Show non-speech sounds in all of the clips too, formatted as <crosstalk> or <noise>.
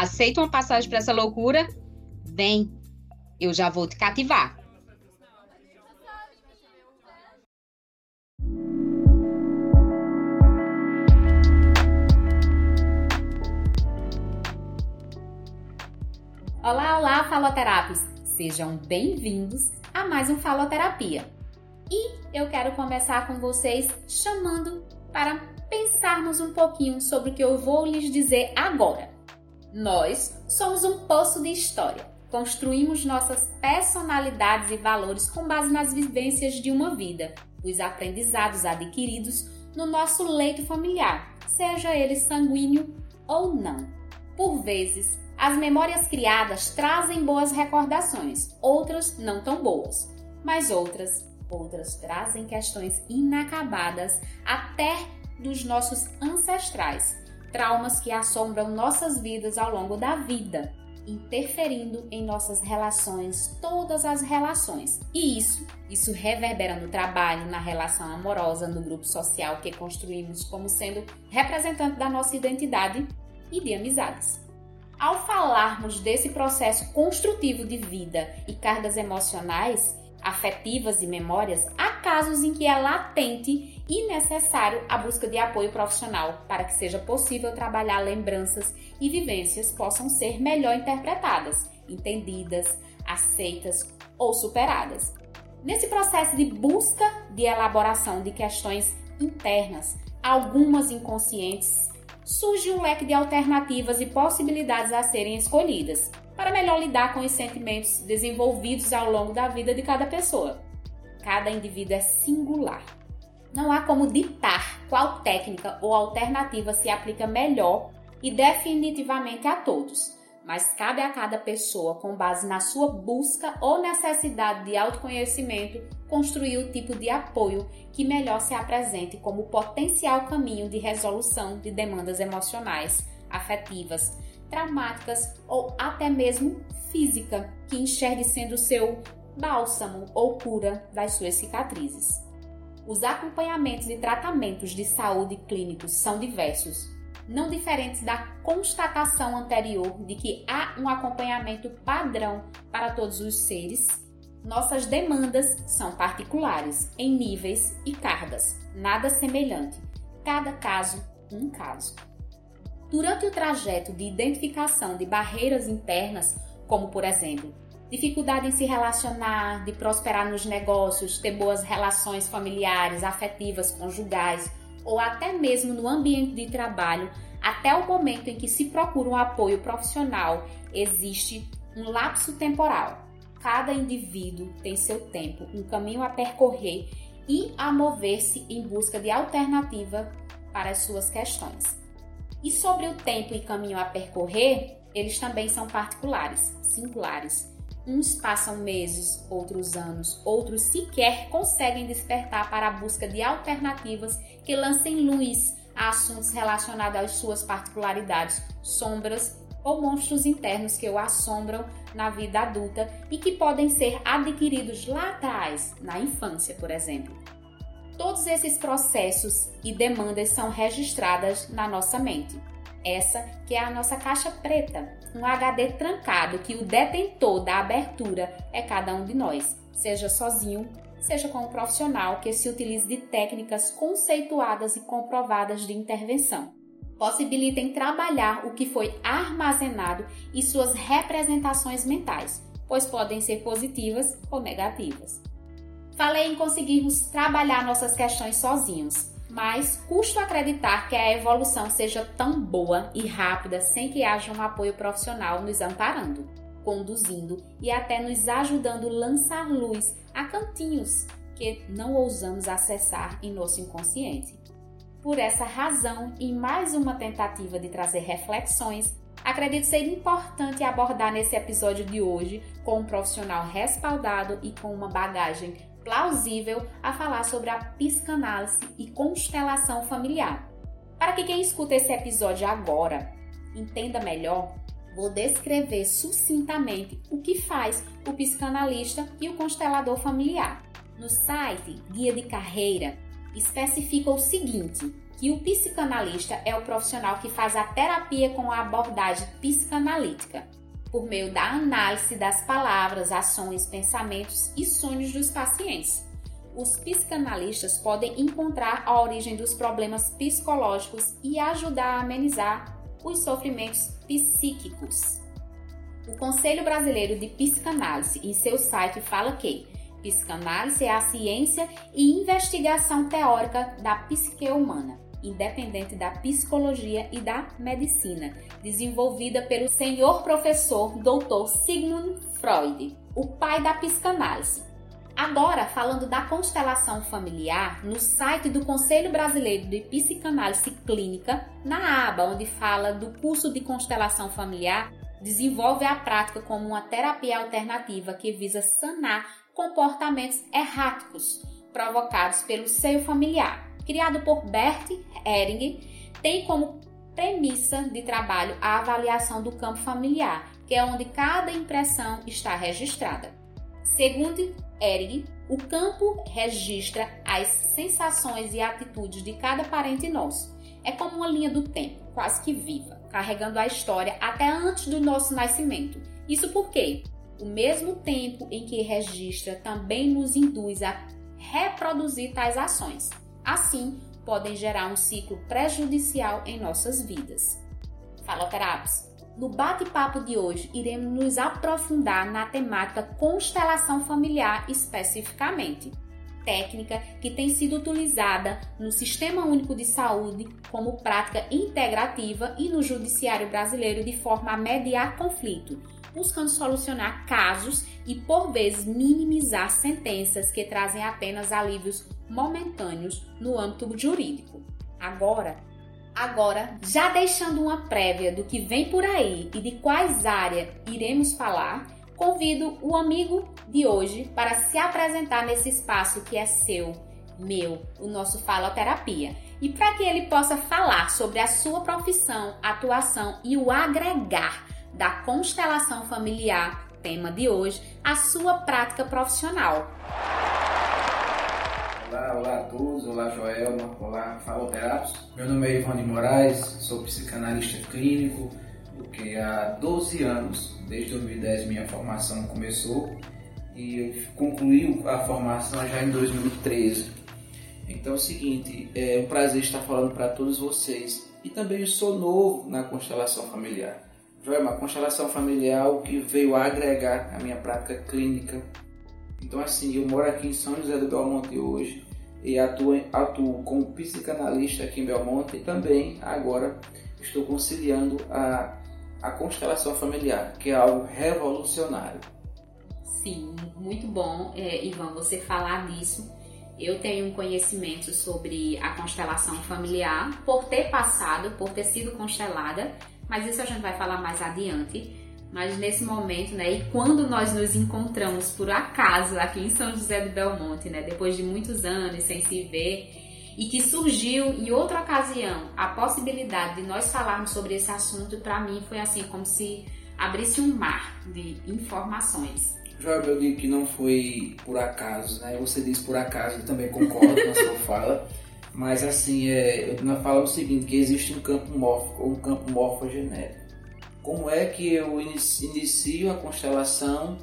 Aceita uma passagem para essa loucura? Vem, eu já vou te cativar. Olá, olá, faloterapes! Sejam bem-vindos a mais um Faloterapia. E eu quero conversar com vocês chamando para pensarmos um pouquinho sobre o que eu vou lhes dizer agora. Nós somos um poço de história. Construímos nossas personalidades e valores com base nas vivências de uma vida, os aprendizados adquiridos no nosso leito familiar, seja ele sanguíneo ou não. Por vezes, as memórias criadas trazem boas recordações, outras não tão boas, mas outras, outras trazem questões inacabadas até dos nossos ancestrais, traumas que assombram nossas vidas ao longo da vida, interferindo em nossas relações, todas as relações. E isso, isso reverbera no trabalho, na relação amorosa, no grupo social que construímos como sendo representante da nossa identidade e de amizades. Ao falarmos desse processo construtivo de vida e cargas emocionais, afetivas e memórias, há casos em que é latente e necessário a busca de apoio profissional para que seja possível trabalhar lembranças e vivências possam ser melhor interpretadas, entendidas, aceitas ou superadas. Nesse processo de busca de elaboração de questões internas, algumas inconscientes, surge um leque de alternativas e possibilidades a serem escolhidas para melhor lidar com os sentimentos desenvolvidos ao longo da vida de cada pessoa. Cada indivíduo é singular. Não há como ditar qual técnica ou alternativa se aplica melhor e definitivamente a todos, mas cabe a cada pessoa, com base na sua busca ou necessidade de autoconhecimento, construir o tipo de apoio que melhor se apresente como potencial caminho de resolução de demandas emocionais, afetivas, traumáticas ou até mesmo física, que enxergue sendo seu bálsamo ou cura das suas cicatrizes. Os acompanhamentos e tratamentos de saúde clínicos são diversos, não diferentes da constatação anterior de que há um acompanhamento padrão para todos os seres. Nossas demandas são particulares, em níveis e cargas, nada semelhante. Cada caso, um caso. Durante o trajeto de identificação de barreiras internas, como por exemplo, dificuldade em se relacionar, de prosperar nos negócios, ter boas relações familiares, afetivas, conjugais, ou até mesmo no ambiente de trabalho, até o momento em que se procura um apoio profissional, existe um lapso temporal. Cada indivíduo tem seu tempo, um caminho a percorrer e a mover-se em busca de alternativa para as suas questões. E sobre o tempo e caminho a percorrer, eles também são particulares, singulares. Uns passam meses, outros anos, outros sequer conseguem despertar para a busca de alternativas que lancem luz a assuntos relacionados às suas particularidades, sombras ou monstros internos que o assombram na vida adulta e que podem ser adquiridos lá atrás, na infância, por exemplo. Todos esses processos e demandas são registradas na nossa mente. Essa que é a nossa caixa preta, um HD trancado que o detentor da abertura é cada um de nós, seja sozinho, seja com um profissional que se utilize de técnicas conceituadas e comprovadas de intervenção. Possibilitem trabalhar o que foi armazenado e suas representações mentais, pois podem ser positivas ou negativas. Falei em conseguirmos trabalhar nossas questões sozinhos, mas custo acreditar que a evolução seja tão boa e rápida sem que haja um apoio profissional nos amparando, conduzindo e até nos ajudando a lançar luz a cantinhos que não ousamos acessar em nosso inconsciente. Por essa razão, em mais uma tentativa de trazer reflexões, acredito ser importante abordar nesse episódio de hoje com um profissional respaldado e com uma bagagem plausível a falar sobre a psicanálise e constelação familiar. Para que quem escuta esse episódio agora entenda melhor, vou descrever sucintamente o que faz o psicanalista e o constelador familiar. No site Guia de Carreira, especifica o seguinte: que o psicanalista é o profissional que faz a terapia com a abordagem psicanalítica, por meio da análise das palavras, ações, pensamentos e sonhos dos pacientes. Os psicanalistas podem encontrar a origem dos problemas psicológicos e ajudar a amenizar os sofrimentos psíquicos. O Conselho Brasileiro de Psicanálise, em seu site, fala que psicanálise é a ciência e investigação teórica da psique humana, independente da psicologia e da medicina, desenvolvida pelo senhor professor Dr. Sigmund Freud, o pai da psicanálise. Agora, falando da constelação familiar, no site do Conselho Brasileiro de Psicanálise Clínica, na aba onde fala do curso de constelação familiar, desenvolve a prática como uma terapia alternativa que visa sanar comportamentos erráticos provocados pelo seio familiar. Criado por Bert Ehring, tem como premissa de trabalho a avaliação do campo familiar, que é onde cada impressão está registrada. Segundo Ehring, o campo registra as sensações e atitudes de cada parente nosso. É como uma linha do tempo, quase que viva, carregando a história até antes do nosso nascimento. Isso porque o mesmo tempo em que registra também nos induz a reproduzir tais ações. Assim, podem gerar um ciclo prejudicial em nossas vidas. Faloterapos, no bate-papo de hoje, iremos nos aprofundar na temática constelação familiar especificamente, técnica que tem sido utilizada no Sistema Único de Saúde como prática integrativa e no Judiciário Brasileiro de forma a mediar conflito, buscando solucionar casos e, por vezes, minimizar sentenças que trazem apenas alívios momentâneos no âmbito jurídico. Agora, Agora, já deixando uma prévia do que vem por aí e de quais áreas iremos falar, convido o amigo de hoje para se apresentar nesse espaço que é seu, meu, o nosso Faloterapia. E para que ele possa falar sobre a sua profissão, atuação e o agregar da constelação familiar, tema de hoje, à sua prática profissional. Olá, olá a todos, olá Joelma, olá Faloterapos. Meu nome é Ivan de Moraes, sou psicanalista clínico, porque há 12 anos, desde 2010 minha formação começou e concluí a formação já em 2013. Então é o seguinte, é um prazer estar falando para todos vocês e também eu sou novo na constelação familiar. Joelma, a constelação familiar que veio agregar a minha prática clínica então, assim, eu moro aqui em São José do Belmonte hoje e atuo, atuo como psicanalista aqui em Belmonte e também agora estou conciliando a, a constelação familiar, que é algo revolucionário. Sim, muito bom, é, Ivan, você falar disso. Eu tenho um conhecimento sobre a constelação familiar por ter passado, por ter sido constelada, mas isso a gente vai falar mais adiante. Mas nesse momento, né, e quando nós nos encontramos por acaso aqui em São José do Belmonte, né, depois de muitos anos sem se ver, e que surgiu em outra ocasião a possibilidade de nós falarmos sobre esse assunto, para mim foi assim como se abrisse um mar de informações. Joel, eu digo que não foi por acaso, né? Você disse por acaso, eu também concordo com a sua <laughs> fala. Mas assim, é, eu falo o seguinte, que existe um campo morfo, ou um campo morfogenético como é que eu inicio a constelação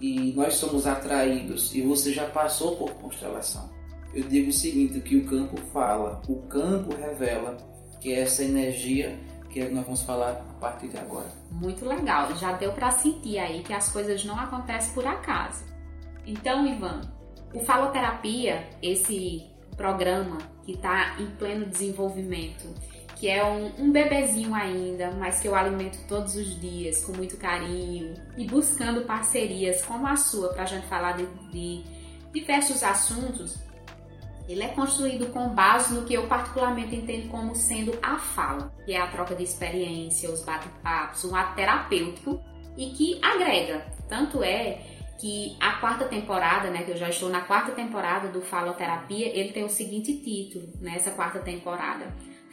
e nós somos atraídos e você já passou por constelação. Eu digo o seguinte, que o campo fala, o campo revela que é essa energia que nós vamos falar a partir de agora. Muito legal, já deu para sentir aí que as coisas não acontecem por acaso. Então, Ivan, o Faloterapia, esse programa que está em pleno desenvolvimento, que é um, um bebezinho ainda, mas que eu alimento todos os dias com muito carinho e buscando parcerias como a sua para a gente falar de, de diversos assuntos. ele é construído com base no que eu particularmente entendo como sendo a fala, que é a troca de experiência, os bate-papos, um ato terapêutico e que agrega. Tanto é que a quarta temporada, né, que eu já estou na quarta temporada do Faloterapia, ele tem o seguinte título nessa quarta temporada: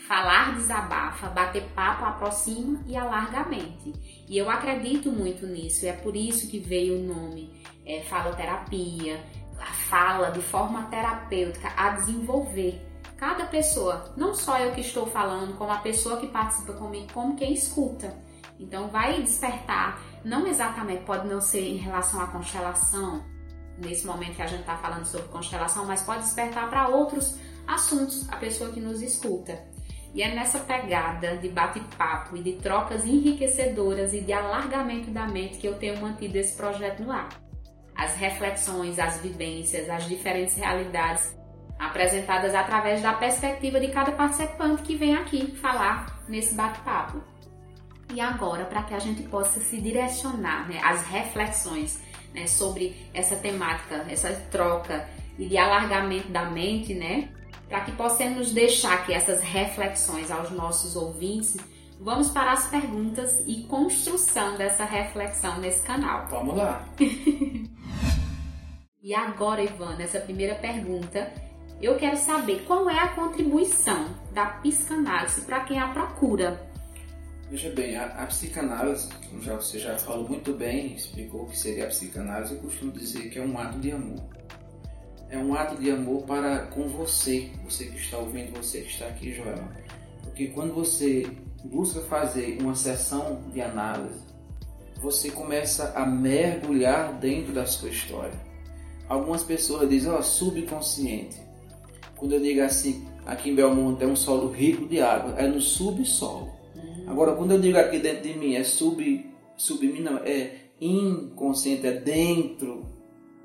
Falar desabafa, bater papo aproxima e alarga a mente. E eu acredito muito nisso, é por isso que veio o nome é, Faloterapia, a fala de forma terapêutica a desenvolver cada pessoa, não só eu que estou falando, como a pessoa que participa comigo, como quem escuta. Então vai despertar, não exatamente, pode não ser em relação à constelação, nesse momento que a gente está falando sobre constelação, mas pode despertar para outros assuntos a pessoa que nos escuta. E é nessa pegada de bate-papo e de trocas enriquecedoras e de alargamento da mente que eu tenho mantido esse projeto no ar as reflexões, as vivências, as diferentes realidades apresentadas através da perspectiva de cada participante que vem aqui falar nesse bate-papo. E agora, para que a gente possa se direcionar né, às reflexões né, sobre essa temática, essa troca e de alargamento da mente, né, para que possamos deixar aqui essas reflexões aos nossos ouvintes, vamos para as perguntas e construção dessa reflexão nesse canal. Vamos lá! <laughs> E agora, Ivan, nessa primeira pergunta, eu quero saber qual é a contribuição da psicanálise para quem a procura. Veja bem, a, a psicanálise, como já, você já falou muito bem, explicou o que seria a psicanálise, eu costumo dizer que é um ato de amor. É um ato de amor para com você, você que está ouvindo, você que está aqui, Joel. Porque quando você busca fazer uma sessão de análise, você começa a mergulhar dentro da sua história algumas pessoas dizem, ó, oh, subconsciente. Quando eu digo assim, aqui em Belmonte é um solo rico de água, é no subsolo. Uhum. Agora, quando eu digo aqui dentro de mim é sub, sub não, é inconsciente, é dentro,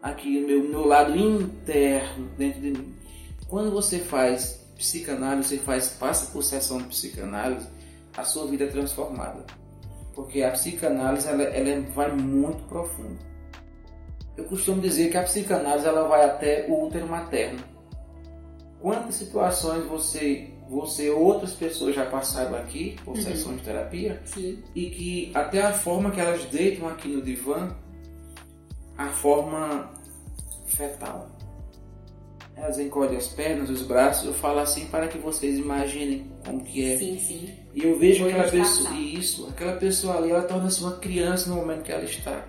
aqui no meu, meu lado interno, dentro de mim. Quando você faz psicanálise, você faz, passa por sessão de psicanálise, a sua vida é transformada. Porque a psicanálise, ela, ela vai muito profundo. Eu costumo dizer que a psicanálise ela vai até o útero materno. Quantas situações você, você ou outras pessoas já passaram aqui por uhum. sessões de terapia Sim. e que até a forma que elas deitam aqui no divã, a forma fetal. Elas encolhem as pernas, os braços, eu falo assim para que vocês imaginem como que é. Sim, sim. E eu vejo aquela pessoa, isso, aquela pessoa ali, ela torna-se uma criança no momento que ela está.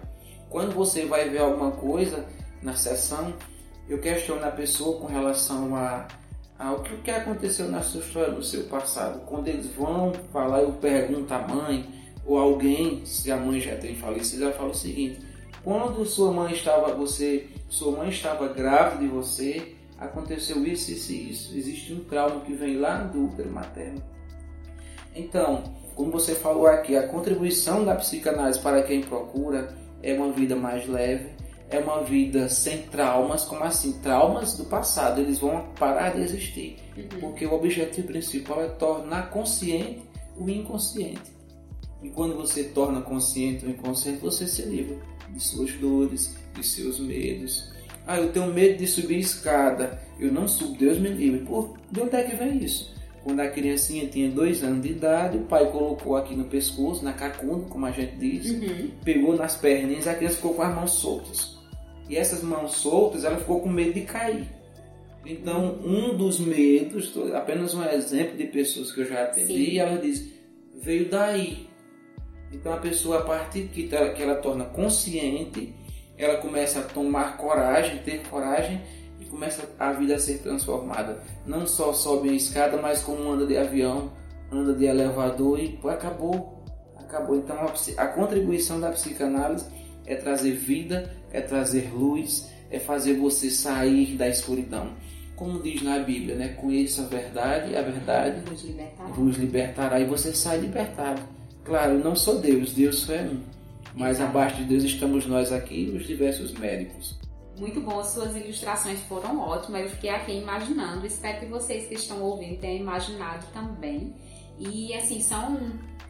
Quando você vai ver alguma coisa na sessão, eu questiono a pessoa com relação a, ao que, que aconteceu na sua história, no seu passado. Quando eles vão falar, eu pergunto à mãe ou alguém, se a mãe já tem falecido, ela fala o seguinte: quando sua mãe estava, você, sua mãe estava grávida de você, aconteceu isso, isso e isso. Existe um trauma que vem lá do útero materno. Então, como você falou aqui, a contribuição da psicanálise para quem procura é uma vida mais leve, é uma vida sem traumas, como assim? Traumas do passado, eles vão parar de existir. Uhum. Porque o objetivo principal é tornar consciente o inconsciente. E quando você torna consciente o inconsciente, você se livra de suas dores, de seus medos. Ah, eu tenho medo de subir escada. Eu não subo, Deus me livre. Por de onde é que vem isso? Quando a criancinha tinha dois anos de idade, o pai colocou aqui no pescoço, na cacunda, como a gente diz, uhum. pegou nas perninhas, a criança ficou com as mãos soltas. E essas mãos soltas, ela ficou com medo de cair. Então, um dos medos, apenas um exemplo de pessoas que eu já atendi, Sim. ela diz, veio daí. Então, a pessoa, a partir que ela, que ela torna consciente, ela começa a tomar coragem, ter coragem começa a vida a ser transformada. Não só sobe a escada, mas como anda de avião, anda de elevador e pô, acabou. Acabou. Então a, a contribuição da psicanálise é trazer vida, é trazer luz, é fazer você sair da escuridão. Como diz na Bíblia, né? Conheça a verdade, a verdade vos libertará. vos libertará e você sai libertado. Claro, não sou Deus, Deus só é um. Mas abaixo de Deus estamos nós aqui, os diversos médicos. Muito bom, as suas ilustrações foram ótimas. Eu fiquei aqui imaginando. Espero que vocês que estão ouvindo tenham imaginado também. E assim, são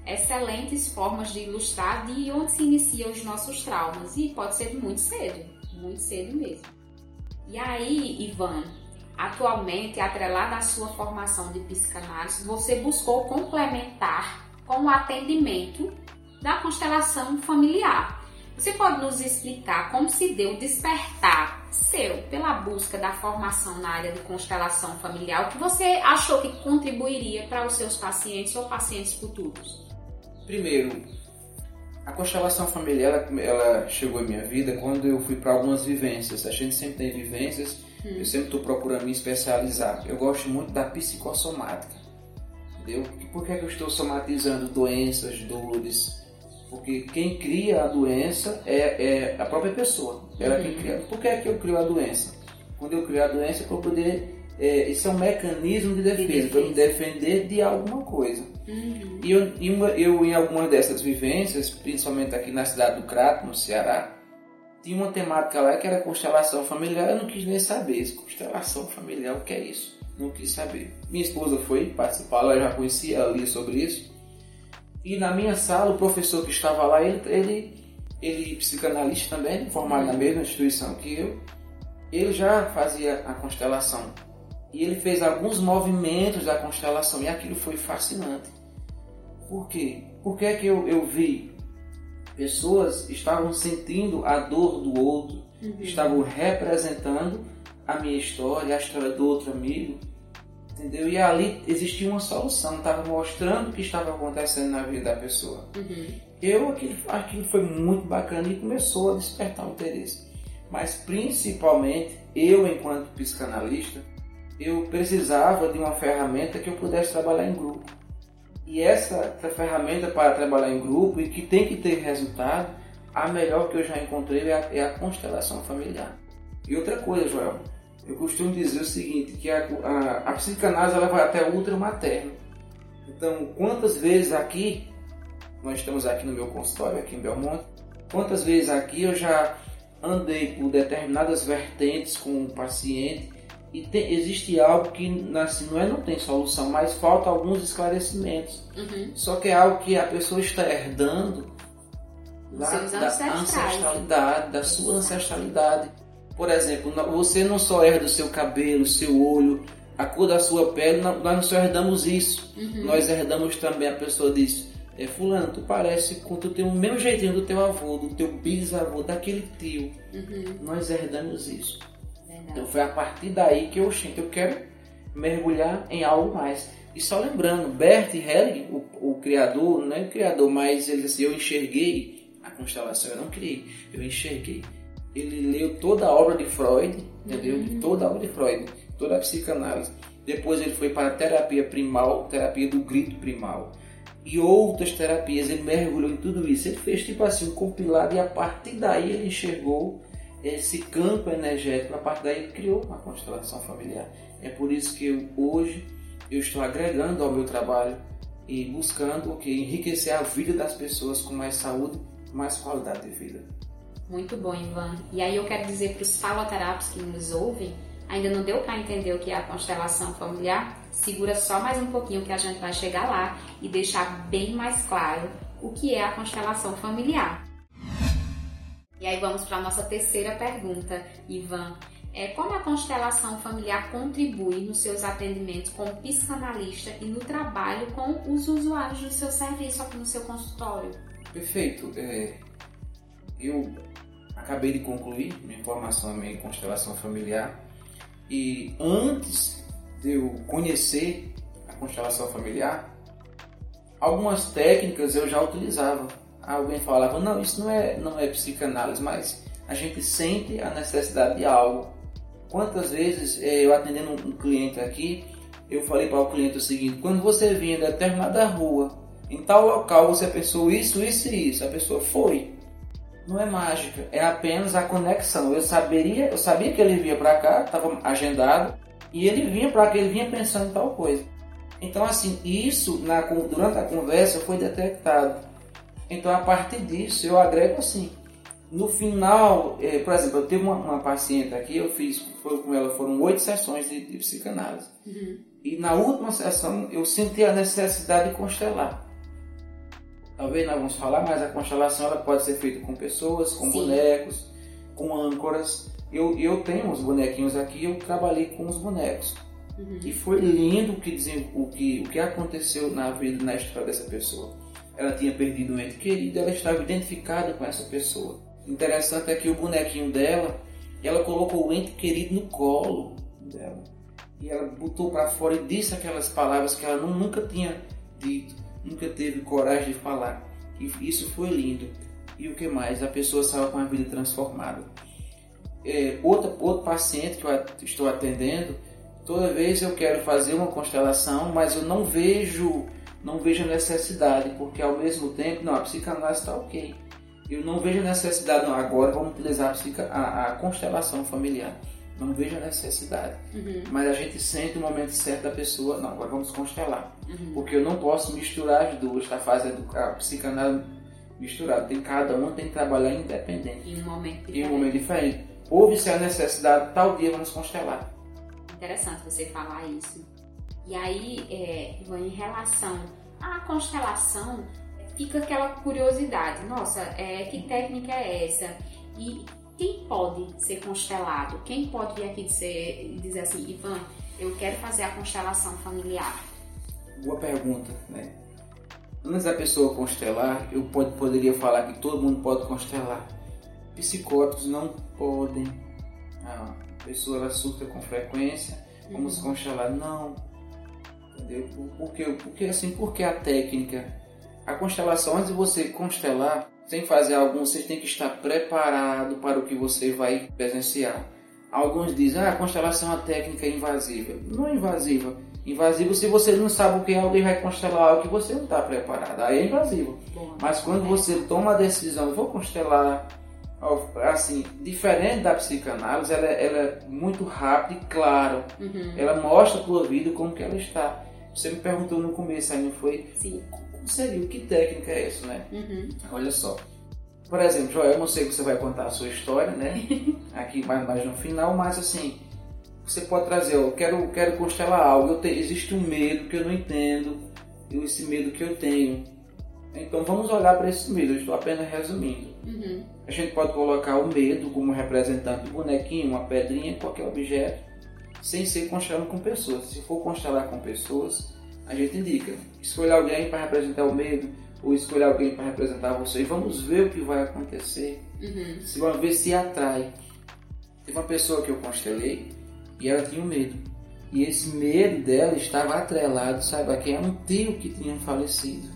excelentes formas de ilustrar de onde se iniciam os nossos traumas. E pode ser muito cedo, muito cedo mesmo. E aí, Ivan, atualmente, atrelada à sua formação de psicanálise, você buscou complementar com o atendimento da constelação familiar. Você pode nos explicar como se deu o despertar seu pela busca da formação na área de constelação familiar? O que você achou que contribuiria para os seus pacientes ou pacientes futuros? Primeiro, a constelação familiar ela, chegou em minha vida quando eu fui para algumas vivências. A gente sempre tem vivências, hum. eu sempre estou procurando me especializar. Eu gosto muito da psicossomática. Entendeu? Por que, é que eu estou somatizando doenças, dores? Porque quem cria a doença é, é a própria pessoa. Ela uhum. quem cria. Por que, é que eu crio a doença? Quando eu crio a doença, para poder. É, isso é um mecanismo de defesa, de defesa. para me defender de alguma coisa. Uhum. E eu, eu, em algumas dessas vivências, principalmente aqui na cidade do Crato, no Ceará, tinha uma temática lá que era constelação familiar. Eu não quis nem saber. Constelação familiar, o que é isso? Não quis saber. Minha esposa foi participar, ela já conhecia, ela lia sobre isso. E na minha sala, o professor que estava lá, ele, ele, ele psicanalista também, formado na mesma instituição que eu, ele já fazia a constelação. E ele fez alguns movimentos da constelação e aquilo foi fascinante. Por quê? Porque é que eu, eu vi pessoas estavam sentindo a dor do outro, uhum. estavam representando a minha história, a história do outro amigo, Entendeu? E ali existia uma solução, estava mostrando o que estava acontecendo na vida da pessoa. Uhum. Eu, aquilo, aquilo foi muito bacana e começou a despertar o interesse. Mas principalmente, eu, enquanto psicanalista, eu precisava de uma ferramenta que eu pudesse trabalhar em grupo. E essa, essa ferramenta para trabalhar em grupo e que tem que ter resultado, a melhor que eu já encontrei é a, é a constelação familiar. E outra coisa, Joel, eu costumo dizer o seguinte, que a, a, a psicanálise ela vai até o útero materno. Então, quantas vezes aqui, nós estamos aqui no meu consultório, aqui em Belmonte, quantas vezes aqui eu já andei por determinadas vertentes com o paciente e tem, existe algo que assim, não é não tem solução, mas falta alguns esclarecimentos. Uhum. Só que é algo que a pessoa está herdando lá, da ancestralidade, da sua ancestralidade. Por exemplo, você não só herda o seu cabelo, o seu olho, a cor da sua pele, nós não só herdamos isso, uhum. nós herdamos também a pessoa diz, é fulano, tu parece com tu tem o mesmo jeitinho do teu avô, do teu bisavô, daquele tio. Uhum. Nós herdamos isso. Verdade. Então foi a partir daí que eu, gente, eu quero mergulhar em algo mais. E só lembrando, Bert Helling, o, o criador, não é o criador, mas ele disse, eu enxerguei a constelação, eu não criei, eu enxerguei ele leu toda a obra de Freud, entendeu? Uhum. Toda a obra de Freud, toda a psicanálise. Depois ele foi para a terapia primal, terapia do grito primal. E outras terapias, ele mergulhou em tudo isso. Ele fez tipo assim um compilado e a partir daí ele enxergou esse campo energético. A partir daí ele criou uma constelação familiar. É por isso que eu, hoje eu estou agregando ao meu trabalho e buscando que enriquecer a vida das pessoas com mais saúde, mais qualidade de vida. Muito bom, Ivan. E aí eu quero dizer para os faloterapos que nos ouvem, ainda não deu para entender o que é a constelação familiar? Segura só mais um pouquinho que a gente vai chegar lá e deixar bem mais claro o que é a constelação familiar. E aí vamos para a nossa terceira pergunta, Ivan. É, como a constelação familiar contribui nos seus atendimentos como psicanalista e no trabalho com os usuários do seu serviço aqui no seu consultório? Perfeito. É, eu acabei de concluir minha formação em constelação familiar e antes de eu conhecer a constelação familiar, algumas técnicas eu já utilizava. Alguém falava, não, isso não é, não é psicanálise, mas a gente sente a necessidade de algo. Quantas vezes eh, eu atendendo um cliente aqui, eu falei para o cliente o seguinte, quando você vinha em determinada rua, em tal local você pensou isso, isso e isso, a pessoa foi não é mágica, é apenas a conexão. Eu saberia, eu sabia que ele vinha para cá, estava agendado, e ele vinha para cá, ele vinha pensando em tal coisa. Então assim, isso na, durante a conversa foi detectado. Então a partir disso eu agrego assim. No final, é, por exemplo, eu tive uma, uma, paciente aqui, eu fiz, foi com ela, foram oito sessões de, de psicanálise. Uhum. E na última sessão eu senti a necessidade de constelar. Talvez nós vamos falar, mas a constelação ela pode ser feita com pessoas, com Sim. bonecos, com âncoras. eu, eu tenho uns bonequinhos aqui, eu trabalhei com os bonecos. Uhum. E foi lindo o que, o, que, o que aconteceu na vida, na história dessa pessoa. Ela tinha perdido um ente querido, ela estava identificada com essa pessoa. Interessante é que o bonequinho dela, ela colocou o ente querido no colo dela. E ela botou para fora e disse aquelas palavras que ela nunca tinha dito, nunca teve coragem de falar. E isso foi lindo. E o que mais? A pessoa saiu com a vida transformada. É, outro, outro paciente que eu estou atendendo, toda vez eu quero fazer uma constelação, mas eu não vejo não vejo necessidade, porque ao mesmo tempo, não, a psicanálise está ok. Eu não vejo necessidade, não, agora vamos utilizar a, a, a constelação familiar. Não vejo a necessidade. Uhum. Mas a gente sente o momento certo da pessoa, não, agora vamos constelar. Uhum. Porque eu não posso misturar as duas, tá fazendo a psicanálise misturada. Tem cada um tem que trabalhar independente. Em um momento diferente. Em um momento diferente. Houve-se a necessidade, tal dia vamos constelar. Interessante você falar isso. E aí, é, em relação à constelação, fica aquela curiosidade: nossa, é, que técnica é essa? E quem pode ser constelado? Quem pode vir aqui dizer, dizer assim, Ivan, eu quero fazer a constelação familiar? Boa pergunta, né? Antes da pessoa constelar, eu pode, poderia falar que todo mundo pode constelar. Psicóticos não podem. A pessoa ela surta com frequência, vamos uhum. constelar. Não, Entendeu? Porque, porque assim, porque a técnica, a constelação, antes de você constelar, sem fazer algum, você tem que estar preparado para o que você vai presenciar. Alguns dizem, ah, a constelação é uma técnica invasiva. Não é invasiva. Invasivo se você não sabe o que é, alguém vai constelar algo que você não está preparado. Aí é invasivo. Mas quando você toma a decisão, vou constelar, assim, diferente da psicanálise, ela, ela é muito rápida e clara. Uhum. Ela mostra a tua vida como que ela está. Você me perguntou no começo, aí não foi? Sim. Seria? Que técnica é essa, né? Uhum. Olha só. Por exemplo, Joel, eu não sei que você vai contar a sua história, né? <laughs> Aqui mais, mais no final, mas assim, você pode trazer, eu quero, quero constelar algo, te, existe um medo que eu não entendo, esse medo que eu tenho. Então vamos olhar para esse medo, eu estou apenas resumindo. Uhum. A gente pode colocar o medo como representante do bonequinho, uma pedrinha, qualquer objeto sem ser constelando com pessoas. Se for constelar com pessoas, a gente indica, escolha alguém para representar o medo, ou escolher alguém para representar você, e vamos ver o que vai acontecer. Uhum. Se vamos ver se atrai. Tem uma pessoa que eu constelei e ela tinha um medo. E esse medo dela estava atrelado, sabe, a quem? É um tio que tinha falecido.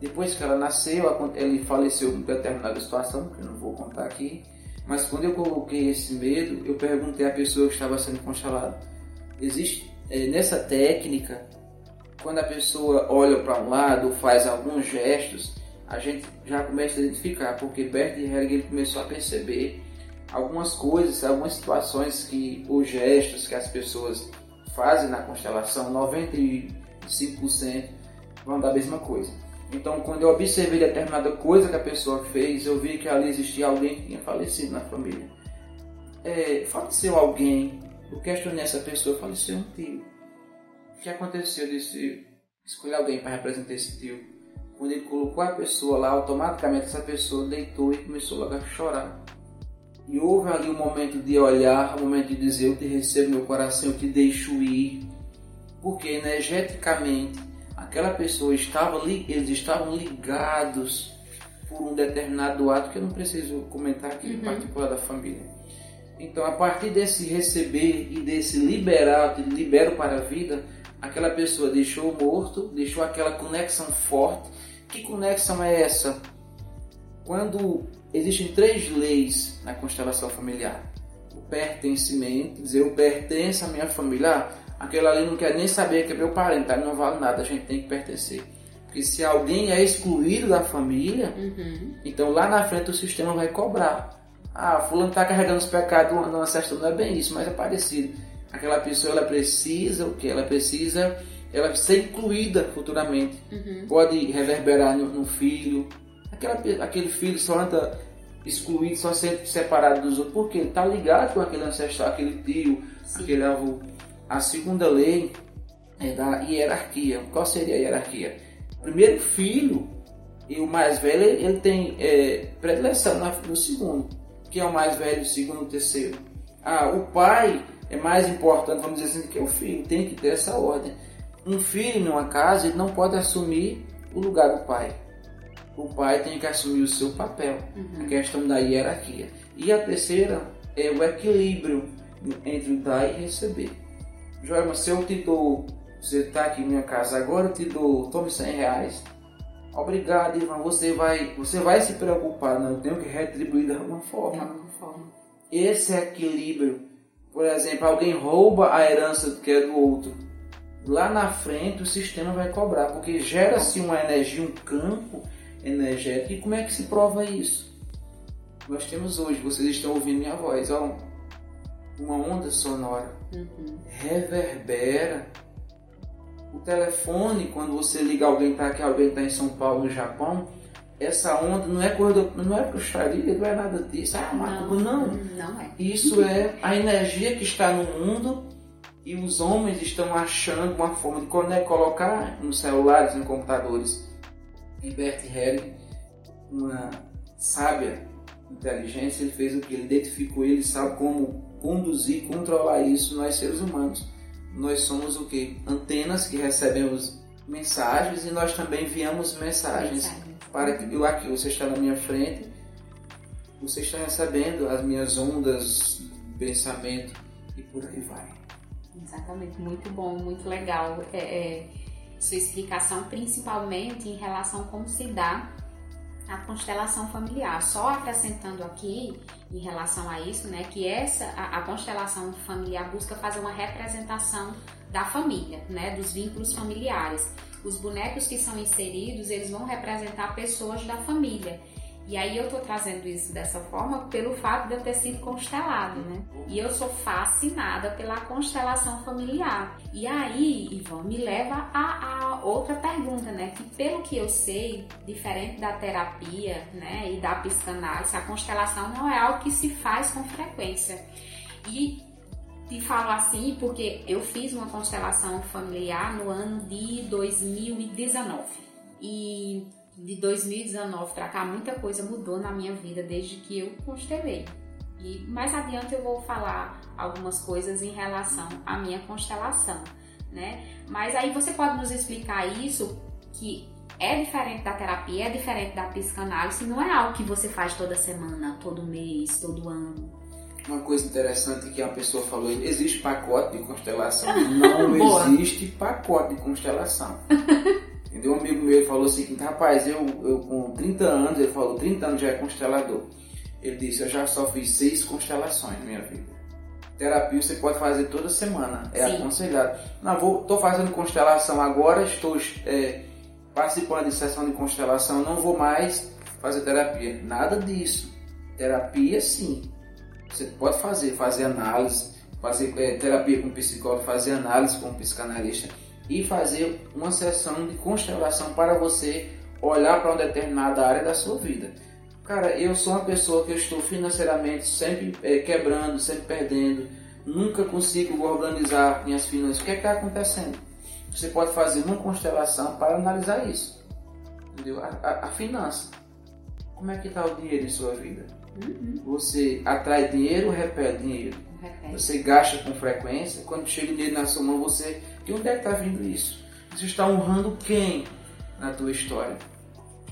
Depois que ela nasceu, ele faleceu em determinada situação, que eu não vou contar aqui. Mas quando eu coloquei esse medo, eu perguntei à pessoa que estava sendo constelada: existe é, nessa técnica, quando a pessoa olha para um lado, faz alguns gestos, a gente já começa a identificar, porque Bert Hellinger começou a perceber algumas coisas, algumas situações que os gestos que as pessoas fazem na constelação, 95% vão da mesma coisa. Então, quando eu observei determinada coisa que a pessoa fez, eu vi que ali existia alguém que tinha falecido na família. É, faleceu alguém, eu questionei essa pessoa, faleceu um tio. Que aconteceu? Eu disse, escolhi alguém para representar esse tio. Quando ele colocou a pessoa lá, automaticamente essa pessoa deitou e começou logo a chorar. E houve ali um momento de olhar, um momento de dizer: Eu te recebo meu coração, eu te deixo ir. Porque energeticamente aquela pessoa estava eles estavam ligados por um determinado ato que eu não preciso comentar aqui uhum. em particular da família. Então, a partir desse receber e desse liberar, de libero para a vida, aquela pessoa deixou o morto, deixou aquela conexão forte. Que conexão é essa? Quando existem três leis na constelação familiar: o pertencimento, dizer eu pertenço à minha família, aquele ali não quer nem saber que é meu parente, tá? não vale nada, a gente tem que pertencer. Porque se alguém é excluído da família, uhum. então lá na frente o sistema vai cobrar. Ah, fulano está carregando os pecados do ancestral, não é bem isso, mas é parecido. Aquela pessoa ela precisa o que? Ela precisa ela ser incluída futuramente. Uhum. Pode reverberar no, no filho. Aquela, aquele filho só anda excluído, só sempre separado dos outros, porque ele está ligado com aquele ancestral, aquele tio, Sim. aquele avô. A segunda lei é da hierarquia. Qual seria a hierarquia? Primeiro filho e o mais velho ele tem é, predileção no segundo. Quem é o mais velho, o segundo, terceiro? Ah, o pai é mais importante, vamos dizer assim, que o filho. Tem que ter essa ordem. Um filho numa casa, ele não pode assumir o lugar do pai. O pai tem que assumir o seu papel, uhum. a questão da hierarquia. E a terceira é o equilíbrio entre dar e receber. Joelma, se eu te dou, você está aqui em minha casa agora, eu te dou, tome 100 reais. Obrigado, Ivan, você vai, você vai se preocupar, não, eu tenho que retribuir de alguma forma. De alguma forma. Esse equilíbrio, por exemplo, alguém rouba a herança que é do outro. Lá na frente o sistema vai cobrar, porque gera-se uma energia, um campo energético. E como é que se prova isso? Nós temos hoje, vocês estão ouvindo minha voz, ó, uma onda sonora, uhum. reverbera. O telefone, quando você liga alguém para que alguém está em São Paulo, no Japão, essa onda não é coisa, não é bruxaria, não é nada disso, ah, não, não. Não é. Isso é a energia que está no mundo e os homens estão achando uma forma de colocar nos celulares, em computadores. Bert Helling, uma sábia inteligência, ele fez o que? Ele identificou, ele sabe como conduzir, controlar isso nós seres humanos. Nós somos o que? Antenas que recebemos mensagens e nós também enviamos mensagens, mensagens. Para que eu aqui, você está na minha frente, você está recebendo as minhas ondas, pensamento e por aí vai. Exatamente, muito bom, muito legal. É, é, sua explicação principalmente em relação a como se dá a constelação familiar. Só acrescentando aqui em relação a isso, né, que essa a, a, constelação familiar busca fazer uma representação da família, né, dos vínculos familiares. Os bonecos que são inseridos, eles vão representar pessoas da família. E aí eu tô trazendo isso dessa forma pelo fato de eu ter sido constelado, né? E eu sou fascinada pela constelação familiar. E aí, Ivan, me leva a, a outra pergunta, né? Que pelo que eu sei, diferente da terapia, né, e da psicanálise, a constelação não é algo que se faz com frequência. E te falo assim porque eu fiz uma constelação familiar no ano de 2019. E de 2019 para cá, muita coisa mudou na minha vida desde que eu constelei. E mais adiante eu vou falar algumas coisas em relação à minha constelação, né? Mas aí você pode nos explicar isso que é diferente da terapia, é diferente da psicanálise, não é algo que você faz toda semana, todo mês, todo ano. Uma coisa interessante que a pessoa falou, existe pacote de constelação? Não <laughs> existe pacote de constelação. <laughs> Entendeu? Um amigo meu falou assim, rapaz, eu, eu com 30 anos, ele falou, 30 anos já é constelador. Ele disse, eu já só fiz seis constelações na minha vida. Terapia você pode fazer toda semana, é Sim. aconselhado. Não, vou, tô fazendo constelação agora, estou é, participando de sessão de constelação, não vou mais fazer terapia. Nada disso. Terapia sim. Você pode fazer, fazer análise, fazer é, terapia com psicólogo, fazer análise com psicanalista e fazer uma sessão de constelação para você olhar para uma determinada área da sua vida. Cara, eu sou uma pessoa que estou financeiramente sempre é, quebrando, sempre perdendo, nunca consigo organizar minhas finanças. O que é está acontecendo? Você pode fazer uma constelação para analisar isso. Entendeu? A, a, a finança. Como é que está o dinheiro em sua vida? Uhum. Você atrai dinheiro ou repele dinheiro? Repete. Você gasta com frequência, quando chega o dinheiro na sua mão, você. De onde é que está vindo isso? Você está honrando quem na tua história?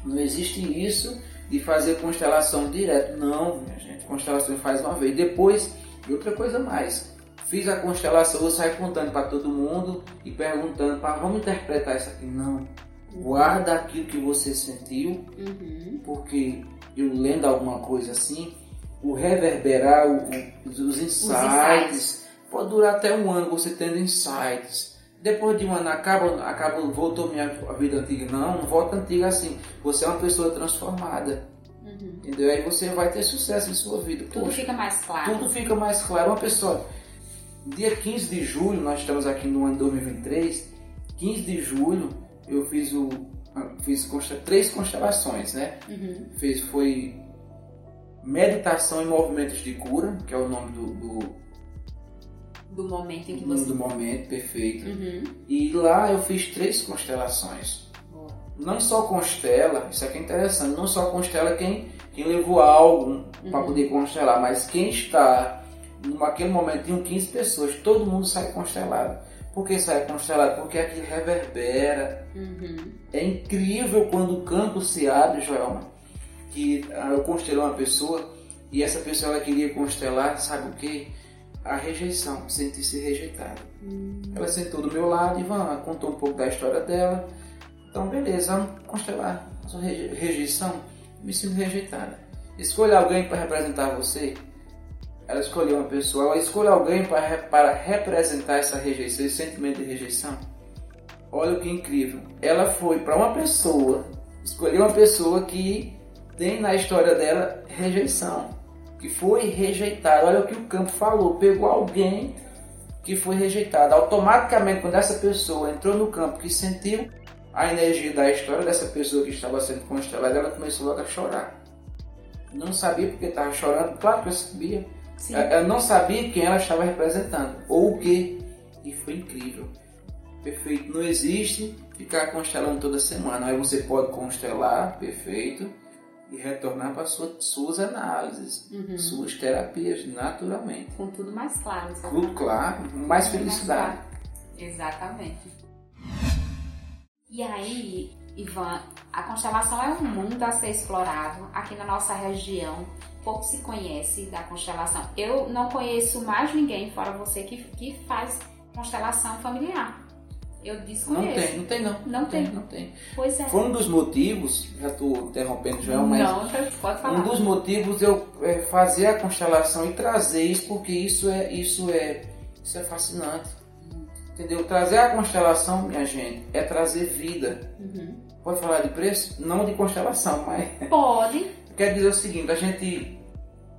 Não existe isso de fazer constelação direto. Não, minha gente. Constelação faz uma vez. Depois, e outra coisa mais. Fiz a constelação, vou sair contando para todo mundo e perguntando para vamos interpretar isso aqui. Não. Guarda aquilo que você sentiu, uhum. porque eu lendo alguma coisa assim, o reverberar, o, os, os, insights, os insights, pode durar até um ano você tendo insights. Depois de um ano acaba, acaba voltou minha vida antiga. Não, não volta antiga assim. Você é uma pessoa transformada. Uhum. Entendeu? Aí você vai ter sucesso em sua vida. Tudo Poxa, fica mais claro. Tudo fica mais claro. Uma pessoa. Dia 15 de julho, nós estamos aqui no ano 2023. 15 de julho, eu fiz o. Fiz consta, três constelações, né? Uhum. Fiz, foi Meditação e Movimentos de Cura, que é o nome do, do do momento em que você. Do momento, perfeito. Uhum. E lá eu fiz três constelações. não só constela, isso aqui é interessante, não só constela quem, quem levou algo uhum. para poder constelar, mas quem está naquele momento tinham 15 pessoas, todo mundo sai constelado. Por que sai constelado? Porque aqui reverbera. Uhum. É incrível quando o campo se abre, Joelma. Que ah, eu constelei uma pessoa e essa pessoa ela queria constelar, sabe o que? A rejeição, sentir-se rejeitada. Uhum. Ela sentou do meu lado e Ivan, contou um pouco da história dela. Então, beleza, vamos constelar. A sua rejeição, me sinto rejeitada. Escolha alguém para representar você ela escolheu uma pessoa, ela escolheu alguém para, para representar essa rejeição, esse sentimento de rejeição. Olha que incrível. Ela foi para uma pessoa, escolheu uma pessoa que tem na história dela rejeição, que foi rejeitada. Olha o que o campo falou, pegou alguém que foi rejeitado. Automaticamente, quando essa pessoa entrou no campo, que sentiu a energia da história dessa pessoa que estava sendo constelada, ela começou logo a chorar. Não sabia porque estava chorando, claro que eu sabia Sim. Ela não sabia quem ela estava representando ou o que. E foi incrível. Perfeito. Não existe ficar constelando toda semana. Aí você pode constelar, perfeito, e retornar para sua, suas análises, uhum. suas terapias naturalmente. Com tudo mais claro. Tudo claro, mais felicidade. Mais claro. Exatamente. E aí, Ivan, a constelação é um mundo a ser explorado aqui na nossa região pouco se conhece da constelação. Eu não conheço mais ninguém, fora você, que, que faz constelação familiar. Eu desconheço. Não tem, não tem não. Não, tem. tem. Não tem. Pois é. Foi um dos motivos, já estou interrompendo João, mas. Não, pode falar. Um dos motivos eu é, fazer a constelação e trazer isso, porque isso é, isso é, isso é fascinante. Entendeu? Trazer a constelação, minha gente, é trazer vida. Uhum. Pode falar de preço? Não de constelação, mas. Pode. Quer dizer o seguinte, a gente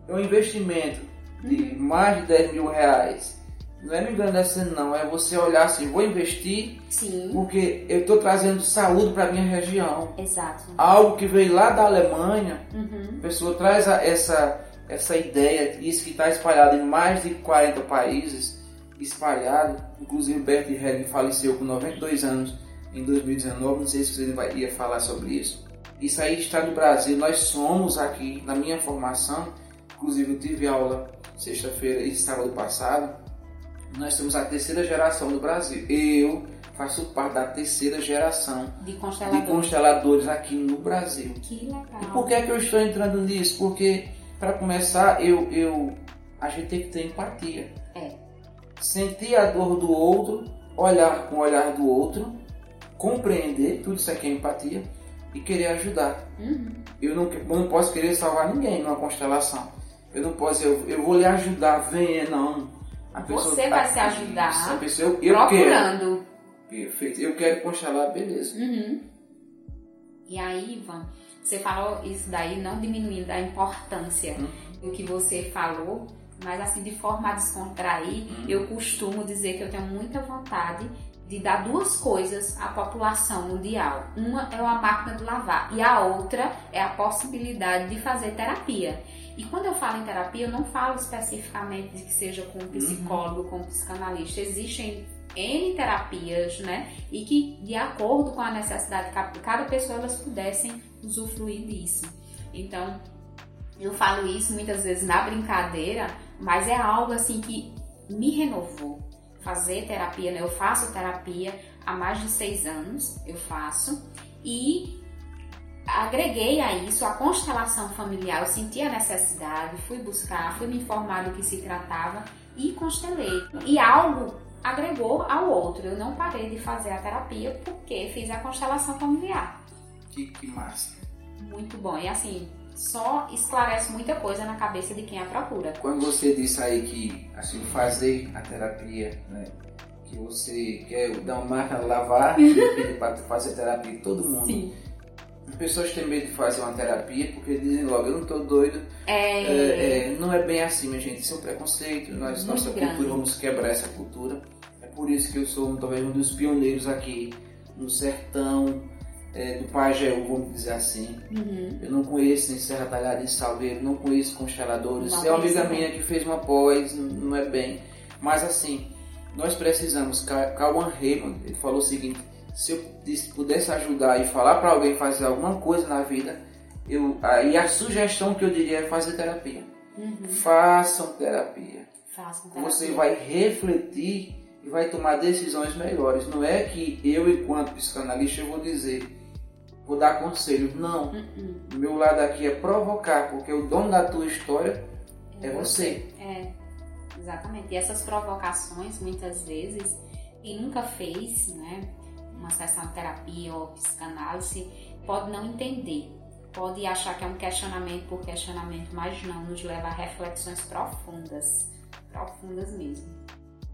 é um investimento de mais de 10 mil reais. Não é me engrandecendo não, é você olhar assim, vou investir Sim. porque eu estou trazendo saúde para minha região. Exato. Algo que veio lá da Alemanha, uhum. a pessoa traz essa, essa ideia, isso que está espalhado em mais de 40 países, espalhado. Inclusive Bert Helling faleceu com 92 anos em 2019, não sei se você vai, ia falar sobre isso. Isso aí está no Brasil, nós somos aqui, na minha formação, inclusive eu tive aula sexta-feira e sábado passado, nós somos a terceira geração do Brasil. Eu faço parte da terceira geração de consteladores, de consteladores aqui no Brasil. Que legal. E por que, é que eu estou entrando nisso? Porque, para começar, eu, eu, a gente tem que ter empatia. É. Sentir a dor do outro, olhar com o olhar do outro, compreender, tudo isso aqui é empatia e querer ajudar. Uhum. Eu, não, eu não posso querer salvar ninguém numa constelação. Eu não posso, eu, eu vou lhe ajudar, venha, não. A Você tá vai se ajudar a pessoa, eu, eu procurando. Quero, perfeito. Eu quero constelar, beleza. Uhum. E aí, Ivan, você falou isso daí, não diminuindo a importância uhum. do que você falou, mas assim, de forma a descontrair, uhum. eu costumo dizer que eu tenho muita vontade de dar duas coisas à população mundial. Uma é uma máquina de lavar e a outra é a possibilidade de fazer terapia. E quando eu falo em terapia, eu não falo especificamente de que seja com um psicólogo, uhum. com um psicanalista. Existem N terapias, né? E que, de acordo com a necessidade de cada pessoa, elas pudessem usufruir disso. Então, eu falo isso muitas vezes na brincadeira, mas é algo assim que me renovou, fazer terapia, né? Eu faço terapia há mais de seis anos, eu faço, e agreguei a isso a constelação familiar. Eu senti a necessidade, fui buscar, fui me informar do que se tratava e constelei. E algo agregou ao outro. Eu não parei de fazer a terapia porque fiz a constelação familiar. Que, que massa! Muito bom. E assim, só esclarece muita coisa na cabeça de quem a procura. Quando você disse aí que assim, fazer a terapia, né, que você quer dar uma marca lavar <laughs> para fazer terapia, todo mundo. Sim. As pessoas têm medo de fazer uma terapia porque dizem logo, eu não estou doido. É... É, é... não é bem assim, minha gente. Isso é um preconceito. Nós, nossa grande. cultura, vamos quebrar essa cultura. É por isso que eu sou talvez um dos pioneiros aqui no sertão, é, do Pajeú, vamos dizer assim. Uhum. Eu não conheço nem Serra Talhada em Salveiro, não conheço consteladores. Não, é uma amiga minha que fez uma pós, não, é bem. Mas assim, nós precisamos, Kawan Raymond, ele falou o seguinte, se eu pudesse ajudar e falar para alguém fazer alguma coisa na vida, eu, aí a sugestão que eu diria é fazer terapia. Uhum. Façam terapia. Façam terapia. Você vai refletir e vai tomar decisões melhores. Não é que eu, enquanto psicanalista, eu vou dizer, vou dar conselho. Não. Uhum. O meu lado aqui é provocar, porque o dono da tua história é, é você. É, exatamente. E essas provocações, muitas vezes, quem nunca fez, né? uma sessão de terapia ou psicanálise pode não entender, pode achar que é um questionamento por questionamento, mas não, nos leva a reflexões profundas, profundas mesmo.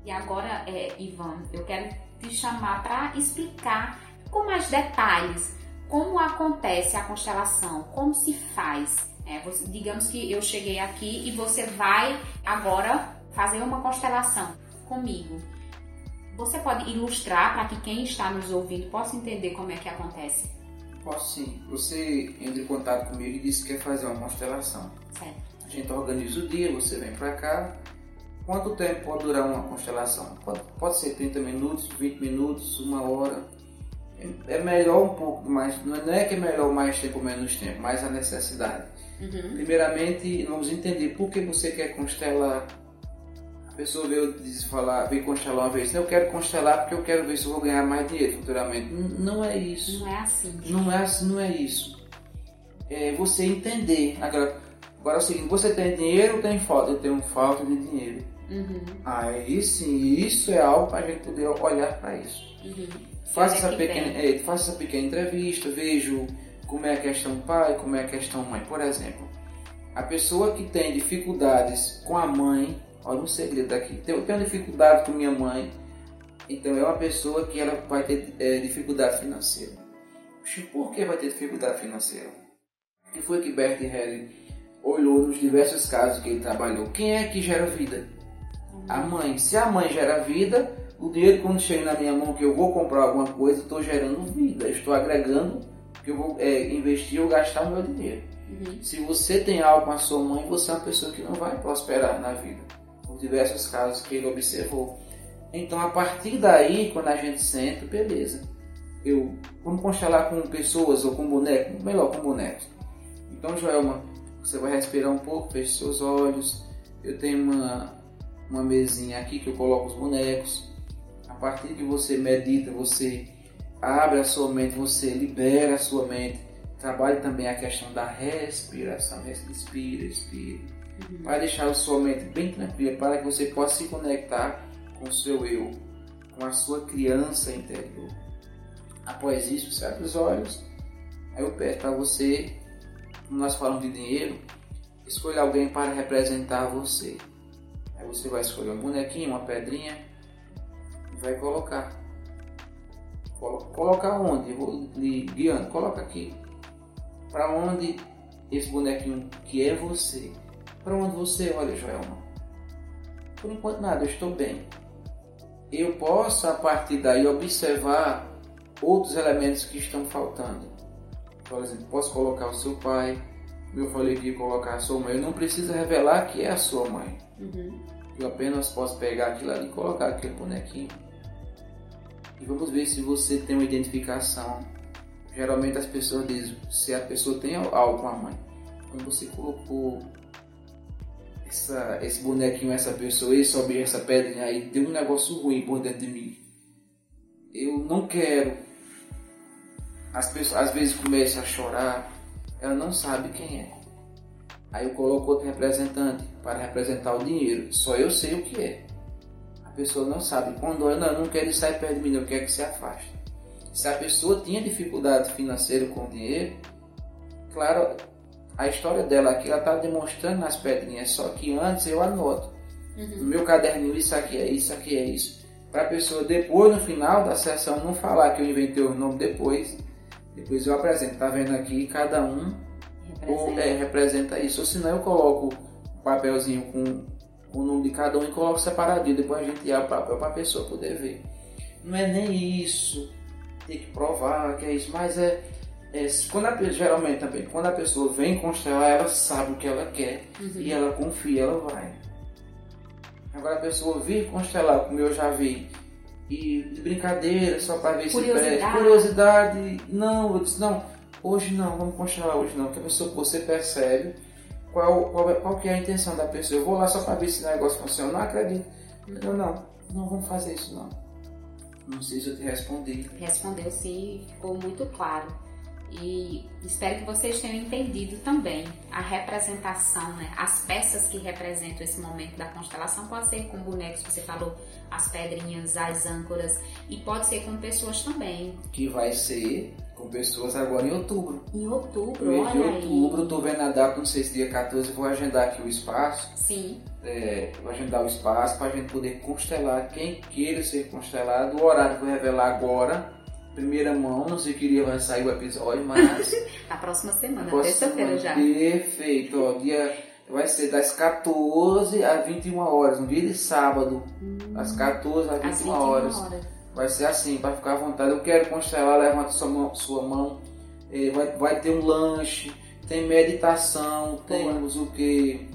E agora, é, Ivan, eu quero te chamar para explicar com mais detalhes como acontece a constelação, como se faz. É, você, digamos que eu cheguei aqui e você vai agora fazer uma constelação comigo. Você pode ilustrar para que quem está nos ouvindo possa entender como é que acontece? Posso sim. Você entra em contato comigo e diz que quer fazer uma constelação. Certo. A gente organiza o dia, você vem para cá. Quanto tempo pode durar uma constelação? Pode, pode ser 30 minutos, 20 minutos, uma hora. É, é melhor um pouco mais, não é que é melhor mais tempo ou menos tempo, mas a necessidade. Uhum. Primeiramente, vamos entender por que você quer constelar, a pessoa veio falar, veio constelar uma vez, eu quero constelar porque eu quero ver se eu vou ganhar mais dinheiro futuramente. Não é isso. Não é assim. Não é assim, não é isso. É você entender. Agora, agora é o seguinte, você tem dinheiro ou tem falta? Eu tenho falta de dinheiro. Uhum. Aí sim, isso é algo para a gente poder olhar para isso. Uhum. Faça, essa pequena, é, faça essa pequena entrevista, vejo como é a questão pai, como é a questão mãe. Por exemplo, a pessoa que tem dificuldades com a mãe Olha um segredo aqui. Eu tenho dificuldade com minha mãe, então é uma pessoa que ela vai ter é, dificuldade financeira. Por que vai ter dificuldade financeira? O que foi que Bert Helling olhou nos diversos casos que ele trabalhou? Quem é que gera vida? A mãe. Se a mãe gera vida, o dinheiro quando chega na minha mão que eu vou comprar alguma coisa, estou gerando vida, estou agregando que eu vou é, investir ou gastar o meu dinheiro. Uhum. Se você tem algo com a sua mãe, você é uma pessoa que não vai prosperar na vida diversos casos que ele observou. Então, a partir daí, quando a gente senta, beleza. Eu vamos constelar com pessoas ou com bonecos, melhor com bonecos. Então, Joelma, você vai respirar um pouco, feche seus olhos. Eu tenho uma, uma mesinha aqui que eu coloco os bonecos. A partir que você medita, você abre a sua mente, você libera a sua mente. Trabalhe também a questão da respiração. Respira, respira uhum. vai deixar a sua mente bem tranquila para que você possa se conectar com o seu eu, com a sua criança interior. Após isso, você abre os olhos, aí eu peço para você, como nós falamos de dinheiro, escolha alguém para representar você. Aí você vai escolher um bonequinho, uma pedrinha vai colocar. Colocar onde? Vou lhe guiando. Coloca aqui. Para onde esse bonequinho que é você para onde você olha, Joelma? Por enquanto nada, eu estou bem. Eu posso a partir daí observar outros elementos que estão faltando. Por exemplo, posso colocar o seu pai, eu falei que ia colocar a sua mãe. Eu não preciso revelar que é a sua mãe. Uhum. Eu apenas posso pegar aquilo ali e colocar aquele bonequinho. E vamos ver se você tem uma identificação. Geralmente as pessoas dizem se a pessoa tem algo com a mãe. Quando você colocou essa, esse bonequinho, essa pessoa, esse objeto, essa pedrinha aí, deu um negócio ruim por dentro de mim. Eu não quero. As pessoas às vezes começam a chorar, ela não sabe quem é. Aí eu coloco outro representante para representar o dinheiro. Só eu sei o que é. A pessoa não sabe. Quando olha, não, não quero sair perto de mim, eu quero que se afaste. Se a pessoa tinha dificuldade financeira com o dinheiro, claro, a história dela aqui, ela está demonstrando nas pedrinhas, só que antes eu anoto. Uhum. No meu caderninho, isso aqui é isso, aqui é isso. Para a pessoa depois, no final da sessão, não falar que eu inventei o nome depois. Depois eu apresento. Tá vendo aqui? Cada um representa, ou, é, representa isso. Ou senão eu coloco um papelzinho com o nome de cada um e coloco separadinho. Depois a gente abre o papel para a pessoa poder ver. Não é nem isso. Tem que provar que é isso. Mas é é, quando a, geralmente também, quando a pessoa vem constelar, ela sabe o que ela quer uhum. e ela confia, ela vai. Agora a pessoa vir constelar, como eu já vi, e de brincadeira, só para ver Curiosidade. se perde. Curiosidade. Não, eu disse, não, hoje não, vamos constelar hoje não. Porque a pessoa, você percebe qual, qual, qual que é a intenção da pessoa. Eu vou lá só para ver se o negócio funciona. Não acredito. Não, não, não vamos fazer isso não. Não sei se eu te respondi. Respondeu sim, ficou muito claro. E espero que vocês tenham entendido também a representação, né? as peças que representam esse momento da constelação. Pode ser com bonecos, você falou, as pedrinhas, as âncoras, e pode ser com pessoas também. Que vai ser com pessoas agora em outubro. Em outubro, mês de olha outubro, aí. tô vendo a data, não sei se dia 14, eu vou agendar aqui o espaço. Sim, é, vou agendar o espaço para a gente poder constelar quem queira ser constelado. O horário vou revelar agora, primeira mão, não sei que dia vai sair o episódio, mas. <laughs> na próxima semana, terça-feira já. Perfeito, ó, dia vai ser das 14 às 21 horas, um dia de sábado, das 14 às 21, Às 21 horas. horas. Vai ser assim, para ficar à vontade. Eu quero constelar, levanta sua mão, sua mão. Eh, vai, vai ter um lanche, tem meditação, temos o que?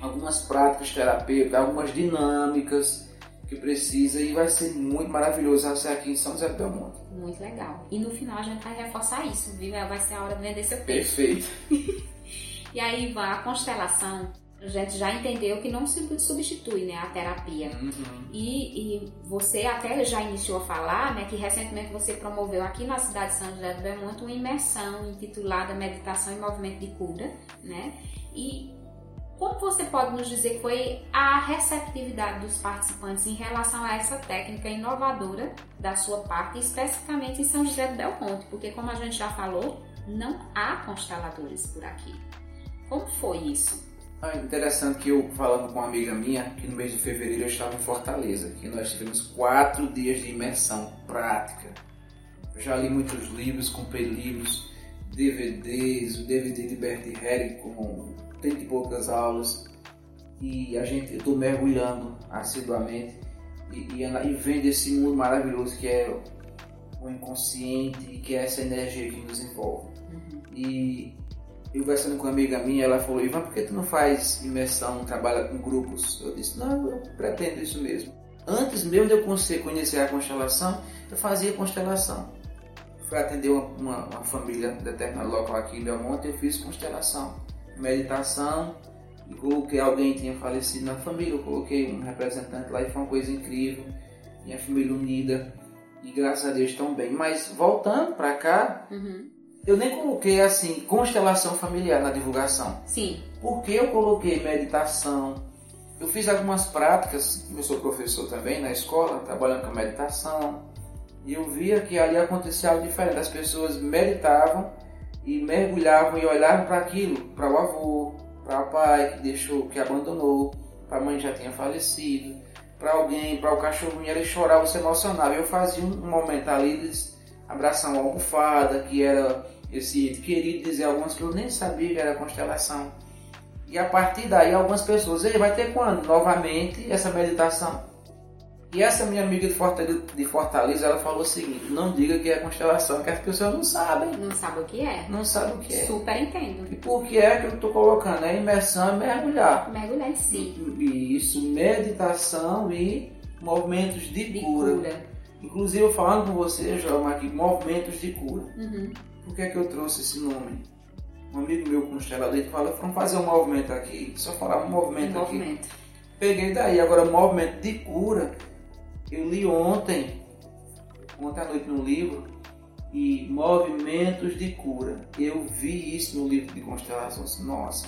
Algumas práticas terapêuticas, algumas dinâmicas que precisa e vai ser muito maravilhoso vai ser aqui em São José do Belmonte. Muito legal. E no final a gente vai reforçar isso, viu? Vai ser a hora de vender seu peixe. Perfeito. <laughs> E aí, Ivan, a constelação, a gente já entendeu que não sub- substitui né, a terapia. Uhum. E, e você até já iniciou a falar né, que recentemente você promoveu aqui na cidade de São José do Belmonte uma imersão intitulada Meditação e Movimento de Cura. Né? E como você pode nos dizer que foi a receptividade dos participantes em relação a essa técnica inovadora da sua parte, especificamente em São José do Belmonte? Porque, como a gente já falou, não há consteladores por aqui. Como foi isso? Ah, interessante que eu, falando com uma amiga minha, que no mês de fevereiro eu estava em Fortaleza, que nós tivemos quatro dias de imersão prática. Eu já li muitos livros, comprei livros, DVDs, o DVD de Bert Herring com 30 e poucas aulas, e a gente, eu estou mergulhando assiduamente e, e, e vendo esse mundo maravilhoso que é o inconsciente e que é essa energia que nos envolve. E eu conversando com uma amiga minha, ela falou, Ivan, por que tu não faz imersão, trabalha com grupos? Eu disse, não, eu pretendo isso mesmo. Antes mesmo de eu conhecer, conhecer a constelação, eu fazia constelação. Fui atender uma, uma, uma família de determinado local aqui em Belmonte, eu fiz constelação, meditação, coloquei alguém que tinha falecido na família, eu coloquei um representante lá e foi uma coisa incrível, minha família unida, e graças a Deus estão bem. Mas voltando para cá, Uhum. eu nem coloquei assim, constelação familiar na divulgação. Sim. Porque eu coloquei meditação. Eu fiz algumas práticas, eu sou professor também na escola, trabalhando com meditação. E eu via que ali acontecia algo diferente. As pessoas meditavam e mergulhavam e olhavam para aquilo, para o avô, para o pai que deixou, que abandonou, para a mãe que já tinha falecido, para alguém, para o cachorrinho, ele chorava, se emocionava. Eu fazia um momento ali, eles abraçar uma almofada, que era esse querido, dizer algumas que eu nem sabia que era constelação. E a partir daí, algumas pessoas, ele vai ter quando? Novamente, essa meditação. E essa minha amiga de Fortaleza, de Fortaleza, ela falou o seguinte: não diga que é constelação, que as pessoas não sabem. Não sabe o que é? Não sabem o que é. Super entendo. E por que é que eu estou colocando? É imersão e mergulhar. Mergulhar em si. Isso, meditação e movimentos de, De cura. cura. Inclusive, eu falando com você, João, aqui, movimentos de cura. Uhum. Por que é que eu trouxe esse nome? Um amigo meu constelador ele falou, vamos fazer um movimento aqui, só falar um movimento aqui. Movimento. Peguei daí, agora movimento de cura, eu li ontem, ontem à noite no livro, e movimentos de cura. Eu vi isso no livro de constelações, nossa,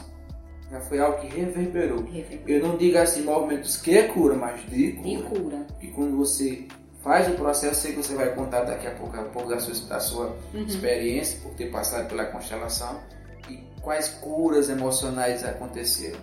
já foi algo que reverberou. Eu não digo assim movimentos que cura, mas de De cura. cura. E quando você faz o processo, sei que você vai contar daqui a pouco, um pouco da sua, da sua Uhum. experiência por ter passado pela constelação e quais curas emocionais aconteceram.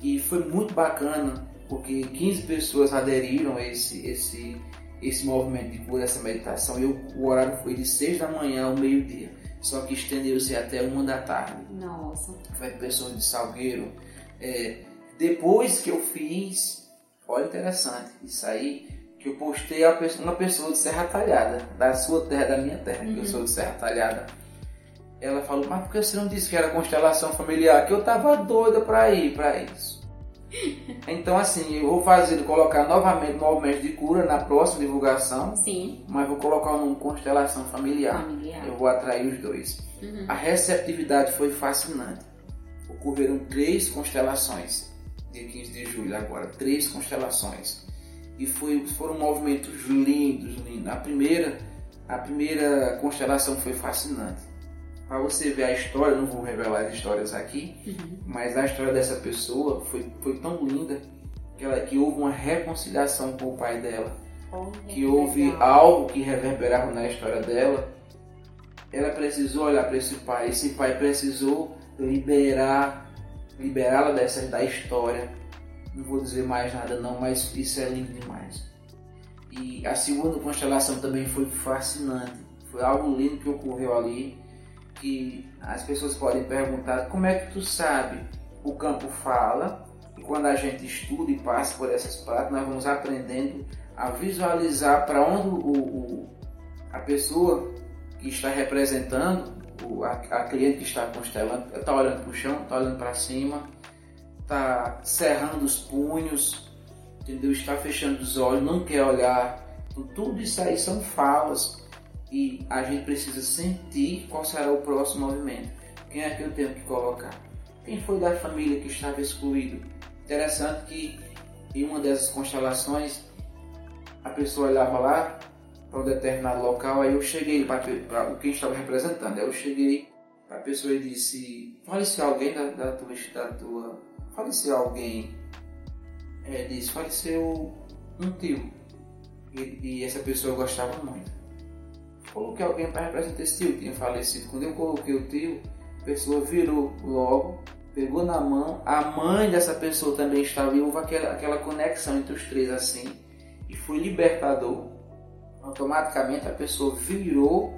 E foi muito bacana porque 15 pessoas aderiram a esse, esse, esse movimento de cura, essa meditação. E o, horário foi de 6 da manhã ao meio-dia, só que estendeu-se até 1 da tarde. Nossa. Foi pessoas de Salgueiro. É, depois que eu fiz, olha interessante, isso aí, que eu postei uma pessoa de Serra Talhada, da sua terra, da minha terra, que eu Uhum. sou de Serra Talhada. Ela falou, mas por que você não disse que era constelação familiar? Que eu tava doida pra ir pra isso. Então, assim, eu vou fazer, colocar novamente movimentos de cura na próxima divulgação. Sim. Mas vou colocar numa constelação familiar. Familiar. Eu vou atrair os dois. Uhum. A receptividade foi fascinante. Ocorreram três constelações, dia 15 de julho agora, três constelações. E foi, foram movimentos lindos, lindos. A primeira, a primeira constelação foi fascinante. Para você ver a história, não vou revelar as histórias aqui, Uhum. mas a história dessa pessoa foi, foi tão linda que, ela, que houve uma reconciliação com o pai dela Olha, que houve legal. algo que reverberava na história dela, ela precisou olhar para esse pai. Esse pai precisou liberar, liberá-la dessa da história. Não vou dizer mais nada não, mas isso é lindo demais. E a segunda constelação também foi fascinante. Foi algo lindo que ocorreu ali, que as pessoas podem perguntar como é que tu sabe? O campo fala e quando a gente estuda e passa por essas partes, nós vamos aprendendo a visualizar para onde o, o- a pessoa que está representando, o- a, a cliente que está constelando, está olhando para o chão, está olhando para cima, está cerrando os punhos, entendeu? Está fechando os olhos, não quer olhar. Então, tudo isso aí são falas e a gente precisa sentir qual será o próximo movimento. Quem é que eu tenho que colocar? Quem foi da família que estava excluído? Interessante que em uma dessas constelações a pessoa olhava lá para um determinado local, aí eu cheguei para o que estava representando, aí eu cheguei a pessoa disse, faleceu alguém da, da tua, da tua, faleceu alguém, é, disse, faleceu um tio, e, e essa pessoa gostava muito. Coloquei alguém para representar esse tio que tinha falecido, quando eu coloquei o tio, a pessoa virou logo, pegou na mão, a mãe dessa pessoa também estava e houve aquela, aquela conexão entre os três assim, e foi libertador. Automaticamente a pessoa virou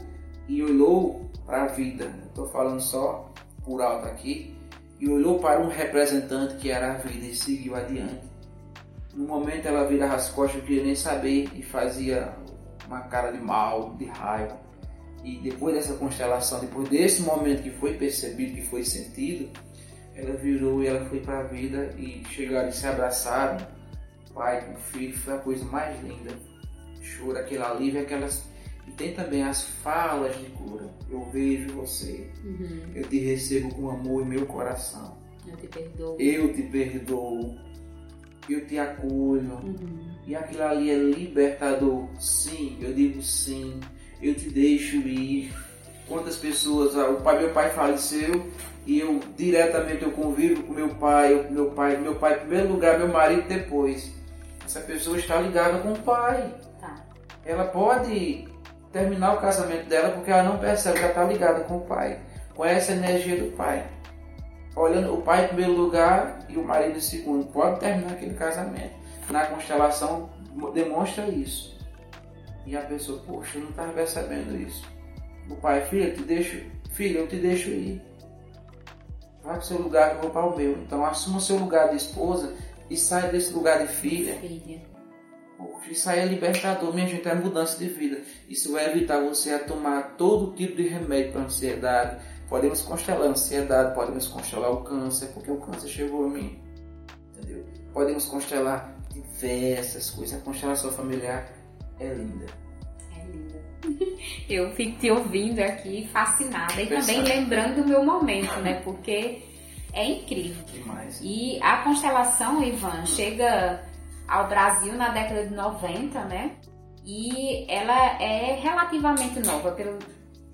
e olhou para a vida. Estou falando só por alto aqui. E olhou para um representante que era a vida e seguiu adiante. No momento ela virava as costas, não queria nem saber e fazia uma cara de mal, de raiva. E depois dessa constelação, depois desse momento que foi percebido, que foi sentido, ela virou e ela foi para a vida e chegaram e se abraçaram, pai com filho, foi a coisa mais linda. Choro, aquele alívio, aquelas. E tem também as falas de cura. Eu vejo você, Uhum. eu te recebo com amor em meu coração. Eu te perdoo. Eu te perdoo, eu te acolho. Uhum. E aquilo ali é libertador. Sim, eu digo sim. Eu te deixo ir. Quantas pessoas, ah, o pai, meu pai faleceu e eu diretamente eu convivo com meu pai, eu- meu pai, meu pai em primeiro lugar, meu marido depois. Essa pessoa está ligada com o pai. Tá. Ela pode terminar o casamento dela porque ela não percebe que ela está ligada com o pai, com essa energia do pai. Olhando o pai em primeiro lugar e o marido em segundo, pode terminar aquele casamento. Na constelação demonstra isso. E a pessoa, poxa, eu não estava percebendo isso. O pai, filho, eu te deixo, filho, eu te deixo ir. Vai para o seu lugar que eu vou para o meu. Então assuma o seu lugar de esposa e saia desse lugar de filha. Filha. Poxa, isso aí é libertador, minha gente, é mudança de vida. Isso vai evitar você a tomar todo tipo de remédio para ansiedade. Podemos constelar a ansiedade, podemos constelar o câncer, porque o câncer chegou a mim. Entendeu? Podemos constelar diversas coisas. A constelação familiar é linda. É linda. <laughs> Eu fico te ouvindo aqui fascinada e também lembrando do meu momento, né? Porque é incrível. Demais. E a constelação, Ivan, chega ao Brasil na década de 90, né? E ela é relativamente nova, pelo,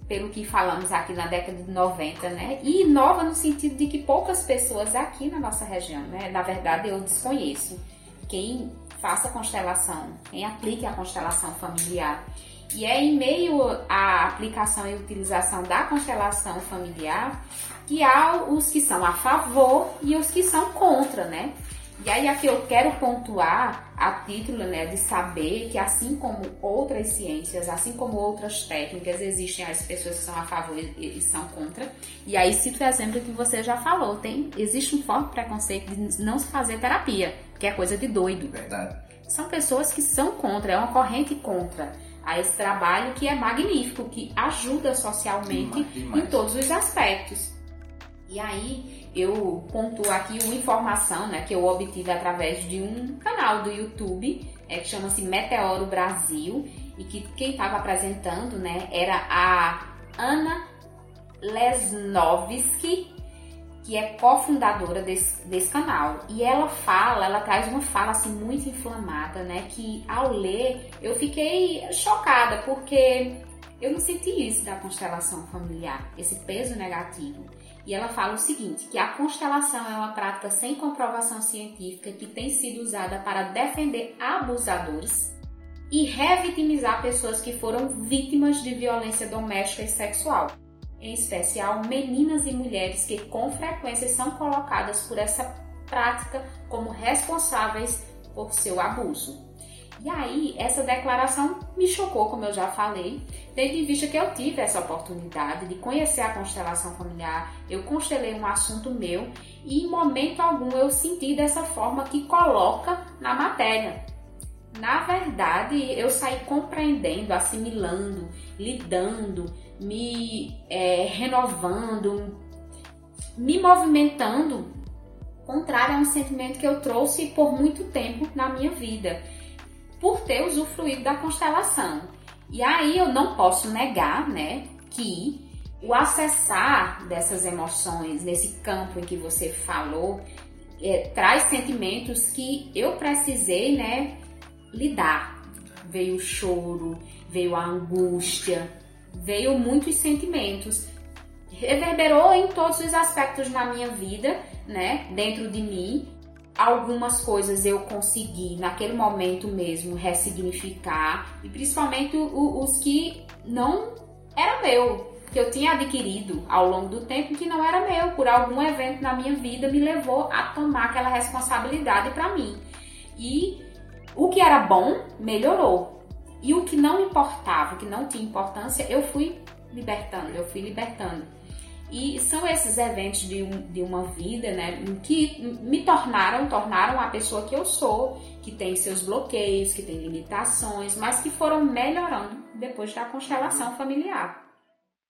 pelo que falamos aqui na década de 90, né? E nova no sentido de que poucas pessoas aqui na nossa região, né? Na verdade, eu desconheço quem faça constelação, quem aplique a constelação familiar. E é em meio à aplicação e utilização da constelação familiar que há os que são a favor e os que são contra, né? E aí aqui eu quero pontuar a título né, de saber que assim como outras ciências, assim como outras técnicas, existem as pessoas que são a favor e, e são contra. E aí cito o exemplo que você já falou, tem, existe um forte preconceito de não se fazer terapia, que é coisa de doido. Verdade. São pessoas que são contra, é uma corrente contra a esse trabalho que é magnífico, que ajuda socialmente Demais, demais. em todos os aspectos. E aí eu pontuo aqui uma informação né, que eu obtive através de um canal do YouTube é, que chama-se Meteoro Brasil e que quem estava apresentando né, era a Ana Lesnovski, que é cofundadora desse, desse canal. E ela fala, ela traz uma fala assim muito inflamada, né? Que ao ler eu fiquei chocada, porque eu não senti isso da constelação familiar, esse peso negativo. E ela fala o seguinte, que a constelação é uma prática sem comprovação científica que tem sido usada para defender abusadores e revitimizar pessoas que foram vítimas de violência doméstica e sexual, em especial meninas e mulheres que com frequência são colocadas por essa prática como responsáveis por seu abuso. E aí, essa declaração me chocou, como eu já falei, tendo em vista que eu tive essa oportunidade de conhecer a constelação familiar, eu constelei um assunto meu e em momento algum eu senti dessa forma que coloca na matéria. Na verdade, eu saí compreendendo, assimilando, lidando, me é, renovando, me movimentando, contrário a um sentimento que eu trouxe por muito tempo na minha vida por ter usufruído da constelação. E aí eu não posso negar, né, que o acessar dessas emoções nesse campo em que você falou é, traz sentimentos que eu precisei, né, lidar. Veio o choro, veio a angústia, veio muitos sentimentos. Reverberou em todos os aspectos da minha vida, né, dentro de mim, algumas coisas eu consegui naquele momento mesmo ressignificar e principalmente os que não era meu, que eu tinha adquirido ao longo do tempo que não era meu, por algum evento na minha vida me levou a tomar aquela responsabilidade para mim. E o que era bom melhorou. E o que não importava, o que não tinha importância, eu fui libertando, eu fui libertando. E são esses eventos de, um, de uma vida, né, que me tornaram, tornaram a pessoa que eu sou, que tem seus bloqueios, que tem limitações, mas que foram melhorando depois da constelação familiar.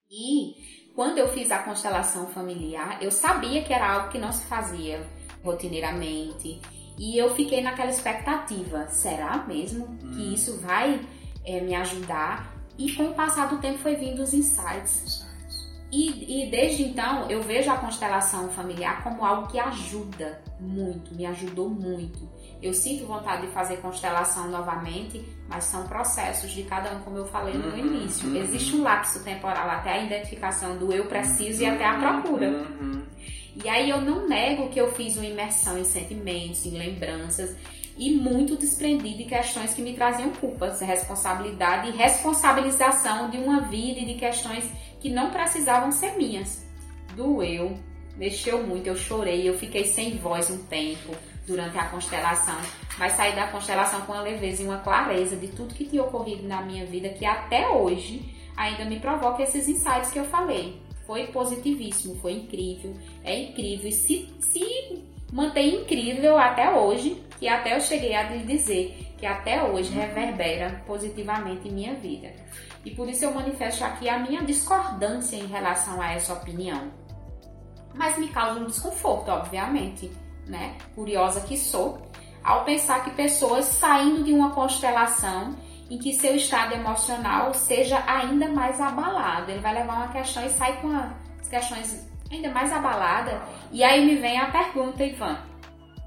E quando eu fiz a constelação familiar, eu sabia que era algo que não se fazia rotineiramente. E eu fiquei naquela expectativa: será mesmo que hum. isso vai é, me ajudar? E com o passar do tempo foi vindo os insights e, e, desde então eu vejo a constelação familiar como algo que ajuda muito, me ajudou muito. Eu sinto vontade de fazer constelação novamente, mas são processos de cada um, como eu falei no uhum, início. Uhum. Existe um lapso temporal até a identificação do eu preciso e até a procura. Uhum. E aí eu não nego que eu fiz uma imersão em sentimentos, em lembranças e muito desprendi de questões que me traziam culpas, responsabilidade e responsabilização de uma vida e de questões que não precisavam ser minhas. Doeu, mexeu muito, eu chorei, eu fiquei sem voz um tempo durante a constelação, mas saí da constelação com uma leveza e uma clareza de tudo que tinha ocorrido na minha vida que até hoje ainda me provoca esses insights que eu falei. Foi positivíssimo, foi incrível, é incrível e se, se mantém incrível até hoje, que até eu cheguei a lhe dizer que até hoje reverbera positivamente em minha vida. E por isso eu manifesto aqui a minha discordância em relação a essa opinião. Mas me causa um desconforto, obviamente, né? Curiosa que sou, ao pensar que pessoas saindo de uma constelação em que seu estado emocional seja ainda mais abalado. Ele vai levar uma questão e sai com as questões ainda mais abalada. E aí me vem a pergunta, Ivan.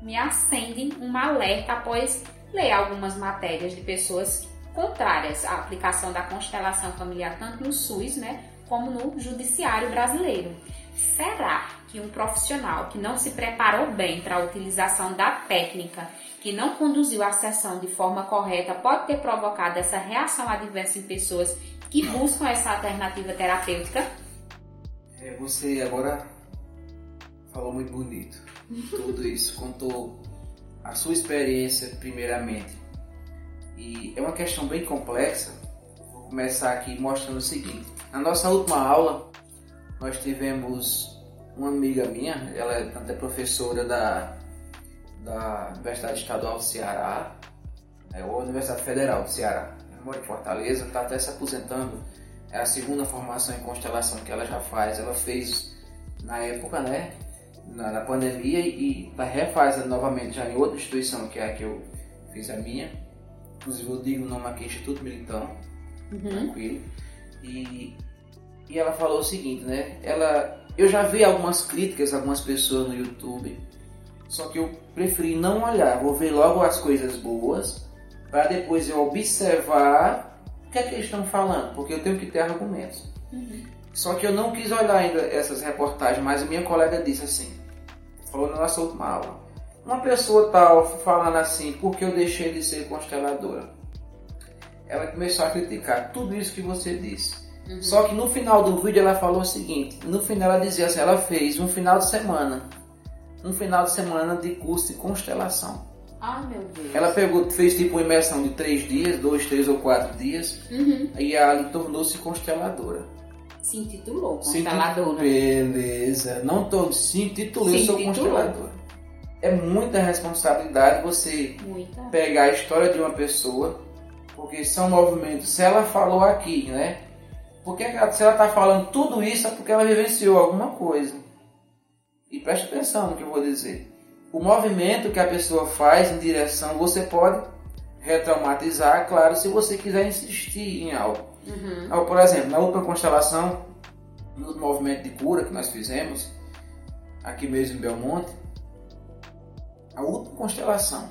Me acende um alerta após ler algumas matérias de pessoas contrárias à aplicação da constelação familiar tanto no SUS, né, como no judiciário brasileiro. Será que um profissional que não se preparou bem para a utilização da técnica, que não conduziu a sessão de forma correta, pode ter provocado essa reação adversa em pessoas que buscam essa alternativa terapêutica? É, você agora falou muito bonito. <laughs> Tudo isso contou a sua experiência primeiramente e é uma questão bem complexa. Vou começar aqui mostrando o seguinte: na nossa última aula, nós tivemos uma amiga minha, ela é tanto é professora da, da Universidade Estadual do Ceará, é, ou Universidade Federal do Ceará, mora em Fortaleza, está até se aposentando. É a segunda formação em constelação que ela já faz. Ela fez na época, né? Na, na pandemia e está refazendo novamente já em outra instituição que é a que eu fiz a minha. Inclusive eu digo o nome aqui, Instituto Militão, uhum. tranquilo. E, e ela falou o seguinte, né? Ela, eu já vi algumas críticas, algumas pessoas no YouTube, só que eu preferi não olhar, vou ver logo as coisas boas, para depois eu observar o que é que eles estão falando, porque eu tenho que ter argumentos. Uhum. Só que eu não quis olhar ainda essas reportagens, mas a minha colega disse assim, falou na nossa última aula, uma pessoa tal falando assim, porque eu deixei de ser consteladora. Ela começou a criticar tudo isso que você disse. Uhum. Só que no final do vídeo ela falou o seguinte, no final ela dizia assim, ela fez um final de semana, um final de semana de curso de constelação. Ah, meu Deus. Ela pegou, fez tipo uma imersão de três dias, dois, três ou quatro dias, uhum. e ela tornou-se consteladora se intitulou consteladora. Beleza. Não tô, se intitulei, se sou consteladora. É muita responsabilidade você muita. pegar a história de uma pessoa, porque são movimentos. Se ela falou aqui, né? Porque se ela está falando tudo isso é porque ela vivenciou alguma coisa. E preste atenção no que eu vou dizer. O movimento que a pessoa faz em direção, você pode retraumatizar, claro, se você quiser insistir em algo. Uhum. Então, por exemplo, na última constelação, no movimento de cura que nós fizemos, aqui mesmo em Belmonte, a última constelação,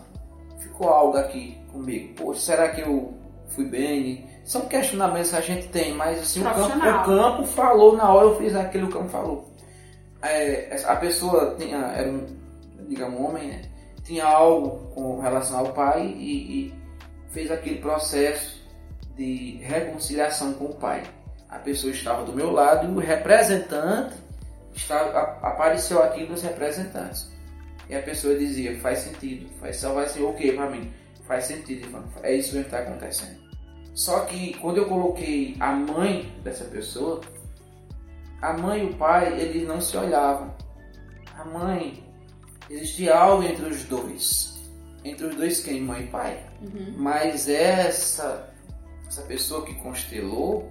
ficou algo aqui comigo. Poxa, será que eu fui bem? São questionamentos que a gente tem, mas assim, o campo, o campo, falou na hora, eu fiz aquilo que o campo falou. É, a pessoa tinha, era um, digamos, um homem, né? tinha algo com relação ao pai e, e fez aquele processo de reconciliação com o pai. A pessoa estava do meu lado e o representante estava, apareceu aqui nos representantes. E a pessoa dizia, faz sentido, faz ser ok para mim, faz sentido, Ivan, é isso que está acontecendo. Só que quando eu coloquei a mãe dessa pessoa, a mãe e o pai, eles não se olhavam. A mãe, existia algo entre os dois. Entre os dois quem? Mãe e pai. Uhum. Mas essa essa pessoa que constelou,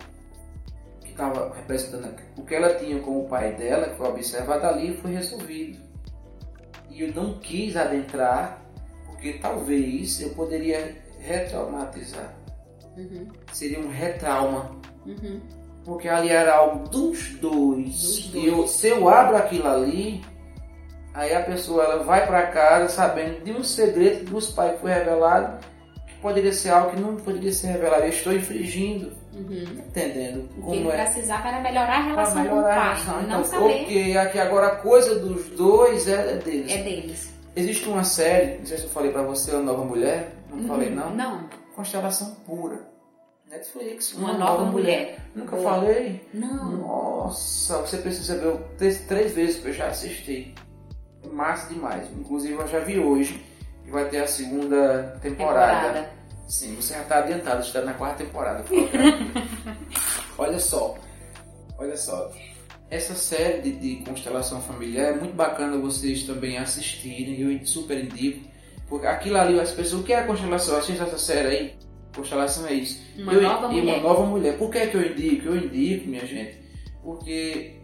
que estava representando o que ela tinha com o pai dela, que foi observado ali, foi resolvido. E eu não quis adentrar, porque talvez eu poderia retraumatizar. Uhum. Seria um retrauma. Uhum. Porque ali era algo dos dois. Dos. E eu, se eu abro aquilo ali, aí a pessoa ela vai para casa sabendo de um segredo dos pais que foi revelado poderia ser algo que não poderia ser revelado. Eu estou infringindo. Uhum. Entendendo como é. precisava era melhorar a relação melhorar com o pai, relação. não então, saber. Porque aqui agora a coisa dos dois é, deles. É deles. Existe uma série, não sei se eu falei para você, a Nova Mulher, não uhum. falei não? Não. Constelação Pura. Netflix, uma, uma nova, nova, mulher. mulher. Nunca Boa. falei? Não. Nossa, você precisa ver três, três vezes que eu já assisti. Massa demais. Inclusive eu já vi hoje que vai ter a segunda temporada. temporada. Sim, você já está adiantado, está na quarta temporada. <laughs> olha só, olha só. Essa série de, de, constelação familiar é muito bacana vocês também assistirem, eu super indico. Porque aquilo ali, as pessoas, o que é a constelação? Assista essa série aí. Constelação é isso. Uma eu, nova mulher. uma nova mulher. Por que é que eu indico? Eu indico, minha gente, porque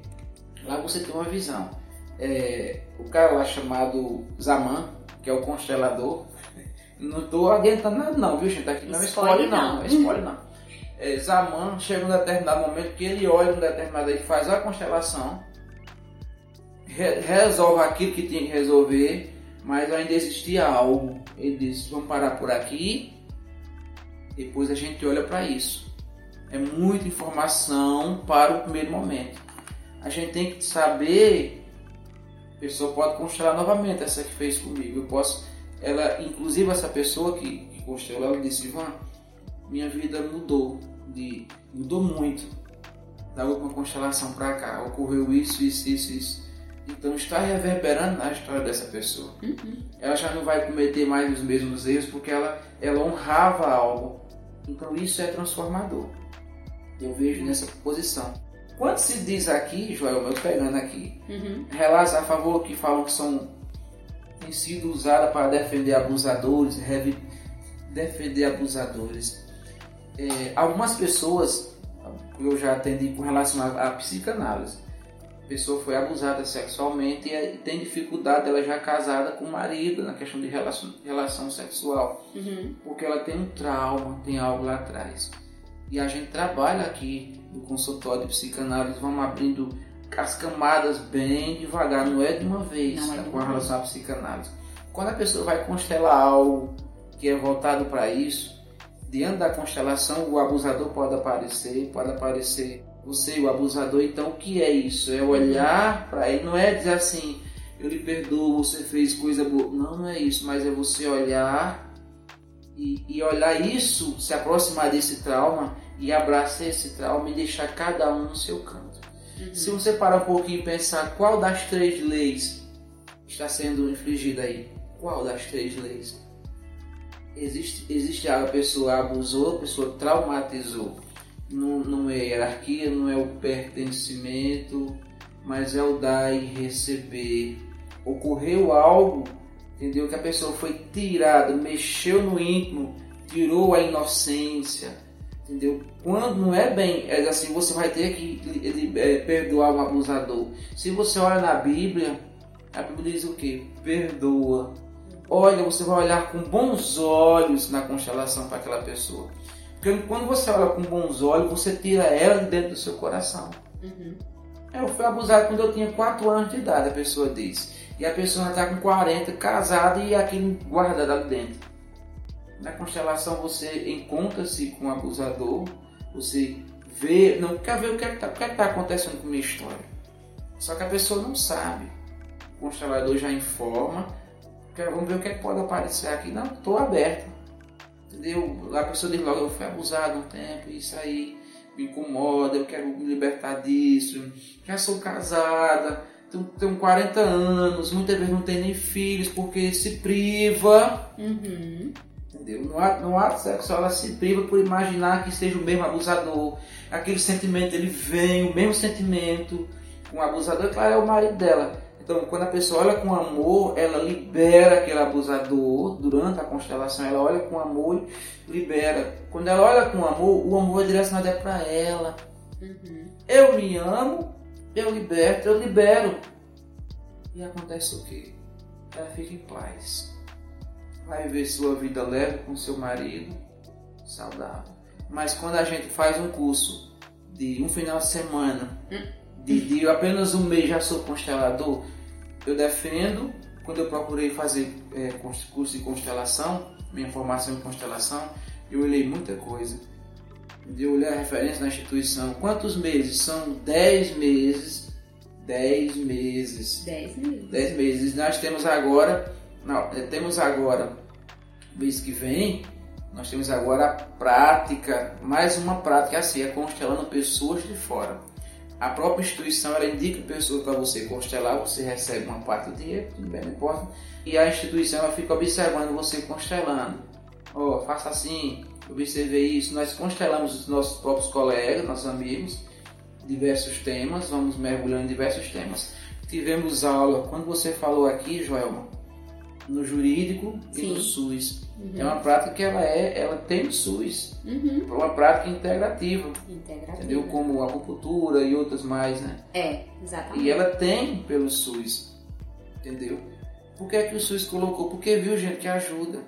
lá você tem uma visão. É, o cara lá chamado Zaman, que é o constelador. Não estou adiantando nada não, viu gente? Aqui não escolhe, não, não, escolhe não. É, Zaman chega um determinado momento que ele olha um determinado aí, faz a constelação, re resolve aquilo que tinha que resolver, mas ainda existia algo. Ele disse, vamos parar por aqui, depois a gente olha para isso. É muita informação para o primeiro momento. A gente tem que saber a pessoa pode constelar novamente essa que fez comigo. Eu posso, ela, inclusive essa pessoa que, que constelou, ela disse, Ivan, minha vida mudou, de, mudou muito da última constelação para cá. Ocorreu isso, isso, isso, isso. Então está reverberando na história dessa pessoa. Uhum. Ela já não vai cometer mais os mesmos erros porque ela, ela honrava algo. Então isso é transformador. Eu vejo nessa posição. Quando se diz aqui, Joel, eu pegando aqui, uhum. relatos a favor que falam que são têm sido usadas para defender abusadores, defender abusadores. É, algumas pessoas eu já atendi com relação à, psicanálise, pessoa foi abusada sexualmente e tem dificuldade, ela já é casada com o marido na questão de relação, relação sexual, Uhum. porque ela tem um trauma, tem algo lá atrás. E a gente trabalha aqui no consultório de psicanálise, vamos abrindo as camadas bem devagar, não é de uma vez Não é tá, com relação à psicanálise. Quando a pessoa vai constelar algo que é voltado para isso, diante da constelação o abusador pode aparecer, pode aparecer você e o abusador. Então o que é isso? É olhar para ele, não é dizer assim, eu lhe perdoo, você fez coisa boa. Não, não é isso, mas é você olhar e, e olhar isso, se aproximar desse trauma e abraçar esse trauma e deixar cada um no seu canto. Uhum. Se você parar um pouquinho e pensar qual das três leis está sendo infligida aí, qual das três leis? Existe, existe a pessoa abusou, a pessoa traumatizou. Não, não é hierarquia, não é o pertencimento, mas é o dar e receber. Ocorreu algo, entendeu? Que a pessoa foi tirada, mexeu no íntimo, tirou a inocência, entendeu? Quando não é bem, é assim, você vai ter que ele, é, perdoar o abusador. Se você olha na Bíblia, a Bíblia diz o que? Perdoa. Olha, você vai olhar com bons olhos na constelação para aquela pessoa. Porque quando você olha com bons olhos, você tira ela de dentro do seu coração. Uhum. Eu fui abusado quando eu tinha 4 anos de idade, a pessoa diz. E a pessoa está com 40, casada e aquilo guardado ali dentro. Na constelação você encontra-se com o abusador, você vê, não quer ver o que é está tá acontecendo com a minha história. Só que a pessoa não sabe. O constelador já informa, vamos ver o que, é que pode aparecer aqui. Não, estou aberto. Entendeu? A pessoa diz logo, eu fui abusado um tempo, isso aí me incomoda, eu quero me libertar disso, já sou casada, tenho, tenho 40 anos, muitas vezes não tem nem filhos porque se priva. Uhum. Entendeu? No ato, no ato sexual ela se priva por imaginar que seja o mesmo abusador. Aquele sentimento, ele vem, o mesmo sentimento com o abusador, claro, é o marido dela. Então, quando a pessoa olha com amor, ela libera aquele abusador durante a constelação. Ela olha com amor e libera. Quando ela olha com amor, o amor é direcionado é para ela. Uhum. Eu me amo, eu liberto, eu libero. E acontece o quê? Ela fica em paz. Vai viver sua vida leve com seu marido, saudável. Mas quando a gente faz um curso de um final de semana, de, de apenas um mês já sou constelador, eu defendo, quando eu procurei fazer é, curso de constelação, minha formação em constelação, eu olhei muita coisa. Eu olhei a referência na instituição. Quantos meses? São 10 meses. 10 meses. 10 meses. 10 meses. Nós temos agora, não, é, temos agora, mês que vem, nós temos agora a prática, mais uma prática assim, é constelando pessoas de fora. A própria instituição ela indica pessoas para você constelar, você recebe uma parte do dinheiro, tudo bem, não importa. E a instituição ela fica observando você constelando. Ó, oh, faça assim, observe isso. Nós constelamos os nossos próprios colegas, nossos amigos, diversos temas, vamos mergulhando em diversos temas. Tivemos aula, quando você falou aqui, Joelma, no jurídico e Sim. no SUS. Uhum. É uma prática que ela é, ela tem no SUS. Uhum. É uma prática integrativa, Integrativa. entendeu? Como a acupuntura e outras mais, né? É, exatamente. E ela tem pelo SUS, entendeu? Por que, é que o SUS colocou? Porque viu gente que ajuda.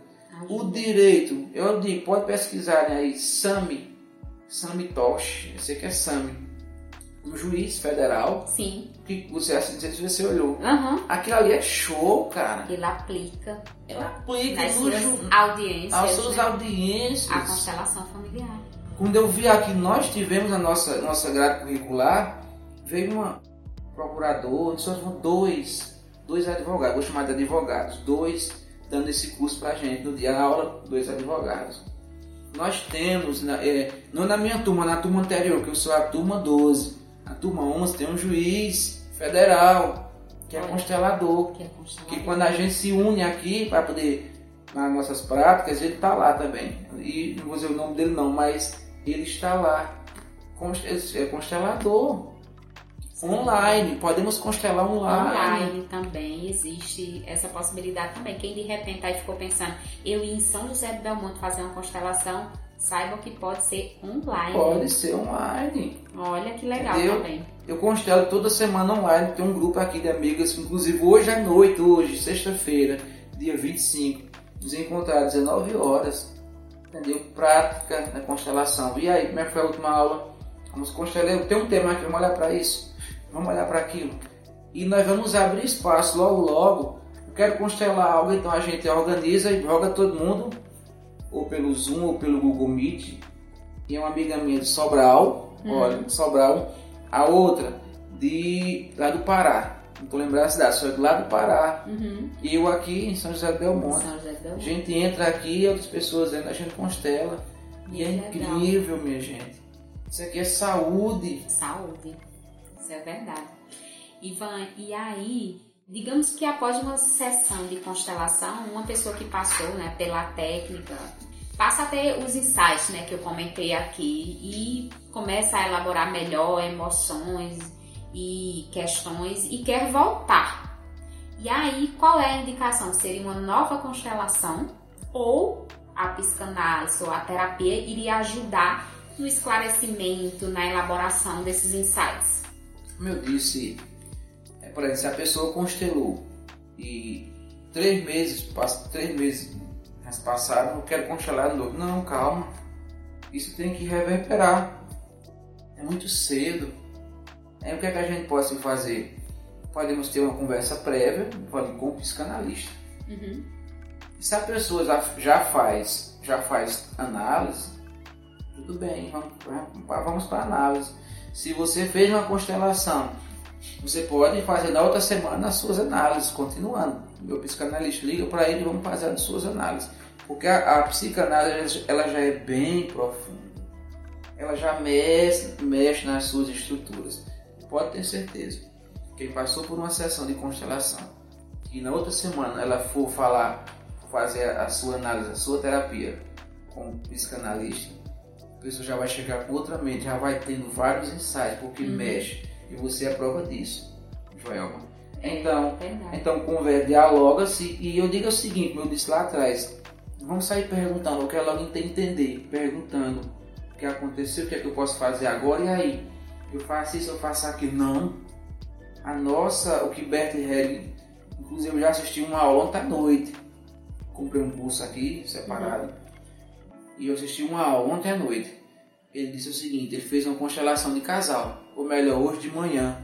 O Ajuda. direito, eu digo, pode pesquisar aí, SAMI, SAMI Tosh, esse aqui é SAMI. Um juiz federal, Sim. que você sei se você olhou. Aham. Aquilo ali é show, cara. Ele aplica Ela aplica nas suas ju- audiências aos seus né, audiências. a constelação familiar. Quando eu vi aqui, nós tivemos a nossa, nossa grade curricular, veio uma procurador, dois, dois advogados, vou chamar de advogados, dois dando esse curso pra gente no dia na aula, dois advogados. Nós temos, é, não na minha turma, na turma anterior, que eu sou a turma 12, a turma 11 tem um juiz federal, que é constelador, Que é que constelador. quando a gente se une aqui para poder nas nossas práticas, ele está lá também. E não vou dizer o nome dele não, mas ele está lá. É constelador. Online. Podemos constelar online. Online também existe essa possibilidade também. Quem de repente aí ficou pensando, eu ir em São José do Belmonte fazer uma constelação, Saibam que pode ser online. Pode ser online. Olha que legal Entendeu? também. Eu constelo toda semana online, tem um grupo aqui de amigas, inclusive hoje à noite, hoje, sexta-feira, dia 25, nos encontrar às 19 horas, entendeu? Prática na constelação. E aí, como é que foi a última aula? Vamos constelar, tem um tema aqui, vamos olhar para isso, vamos olhar para aquilo. E nós vamos abrir espaço logo logo. Eu quero constelar algo, então a gente organiza e joga todo mundo, ou pelo Zoom ou pelo Google Meet. E uma amiga minha de Sobral, Uhum. olha, Sobral, a outra de lá do Pará. Não tô lembrando a cidade, só é do lado do Pará. Uhum. E eu aqui em São José do Belmonte. São José do A Belmonte. gente entra aqui e outras pessoas dentro, a gente constela. E é incrível, minha gente. Isso aqui é saúde. Saúde. Isso é verdade. Ivan, e aí, digamos que após uma sessão de constelação, uma pessoa que passou né, pela técnica passa a ter os insights né, que eu comentei aqui e começa a elaborar melhor emoções e questões e quer voltar. E aí, qual é a indicação? Seria uma nova constelação ou a psicanálise ou a terapia iria ajudar no esclarecimento, na elaboração desses insights? Como eu disse, é, por exemplo, se a pessoa constelou e três meses, passa- três meses passaram, eu quero constelar de novo. Não, calma. Isso tem que reverberar. É muito cedo. Aí o que, é que a gente pode fazer? Podemos ter uma conversa prévia pode- com o psicanalista. Uhum. Se a pessoa já, já faz, já faz análise, tudo bem, vamos, vamos para análise. Se você fez uma constelação, você pode fazer na outra semana as suas análises, continuando. Meu psicanalista liga para ele e vamos fazer as suas análises. Porque a, a psicanálise ela já é bem profunda. Ela já mexe, mexe nas suas estruturas. Pode ter certeza. Quem passou por uma sessão de constelação e na outra semana ela for falar, fazer a sua análise, a sua terapia com o psicanalista, a pessoa já vai chegar com outra mente, já vai tendo vários insights, porque Uhum. mexe. E você é a prova disso, Joelma. Então, Verdade. então conversa, dialoga-se e eu digo o seguinte, como eu disse lá atrás, vamos sair perguntando, eu quero logo ente- entender, perguntando o que aconteceu, o que é que eu posso fazer agora e aí, eu faço isso, eu faço aquilo. Não. A nossa, o que Bert Helling, inclusive eu já assisti uma aula ontem à noite, comprei um curso aqui, separado, e eu assisti uma aula ontem à noite. Ele disse o seguinte, ele fez uma constelação de casal, ou melhor, hoje de manhã,